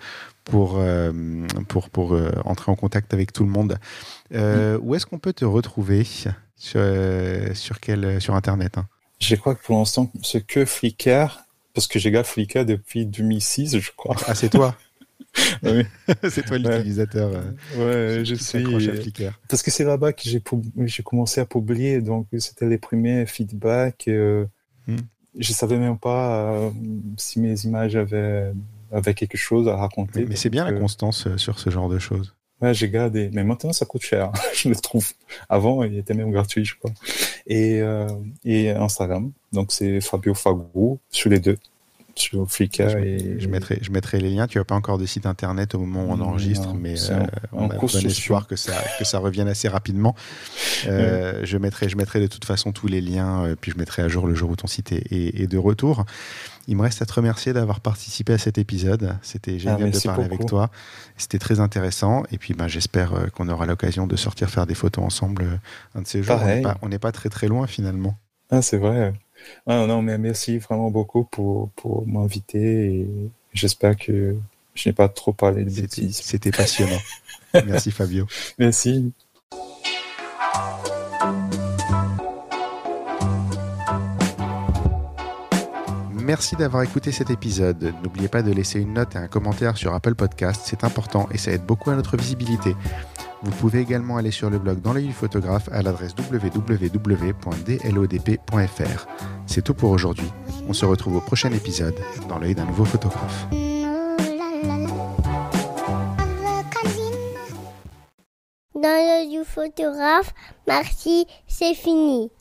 pour, euh, pour, pour euh, entrer en contact avec tout le monde. Mm. Où est-ce qu'on peut te retrouver sur, sur, quel, sur Internet hein? Je crois que pour l'instant, c'est que Flickr, parce que j'ai gardé Flickr depuis 2006, je crois. Ah, c'est toi? oui. c'est toi l'utilisateur. Ouais, je suis. Parce que c'est là-bas que j'ai commencé à publier, donc c'était les premiers feedbacks. Euh, hmm. Je savais même pas euh, si mes images avaient, avaient, quelque chose à raconter. Mais, c'est bien la constance euh, sur ce genre de choses. Ouais, j'ai gardé. Mais maintenant, ça coûte cher, je le trouve. Avant, il était même gratuit, je crois. Et, euh, et Instagram, donc c'est Fabio Fagou sur les deux sur Flickr. Je, et... je, mettrai, je mettrai les liens. Tu n'as pas encore de site internet au moment où on enregistre, mais euh, on a bon espoir que ça, que ça revienne assez rapidement. Euh, je, mettrai, je mettrai de toute façon tous les liens, euh, puis je mettrai à jour le jour où ton site est, de retour. Il me reste à te remercier d'avoir participé à cet épisode. C'était ah, génial de parler avec toi. C'était très intéressant. Et puis, ben, j'espère qu'on aura l'occasion de sortir faire des photos ensemble un de ces jours. On n'est pas, pas, très très loin finalement. Ah, c'est vrai. Ah, non, mais merci vraiment beaucoup pour, pour m'inviter et j'espère que je n'ai pas trop parlé de bêtises. C'était passionnant. merci Fabio. Merci. Merci d'avoir écouté cet épisode. N'oubliez pas de laisser une note et un commentaire sur Apple Podcast, c'est important et ça aide beaucoup à notre visibilité. Vous pouvez également aller sur le blog dans l'œil du photographe à l'adresse www.dlodp.fr. C'est tout pour aujourd'hui. On se retrouve au prochain épisode dans l'œil d'un nouveau photographe. Dans l'œil du photographe, merci, c'est fini.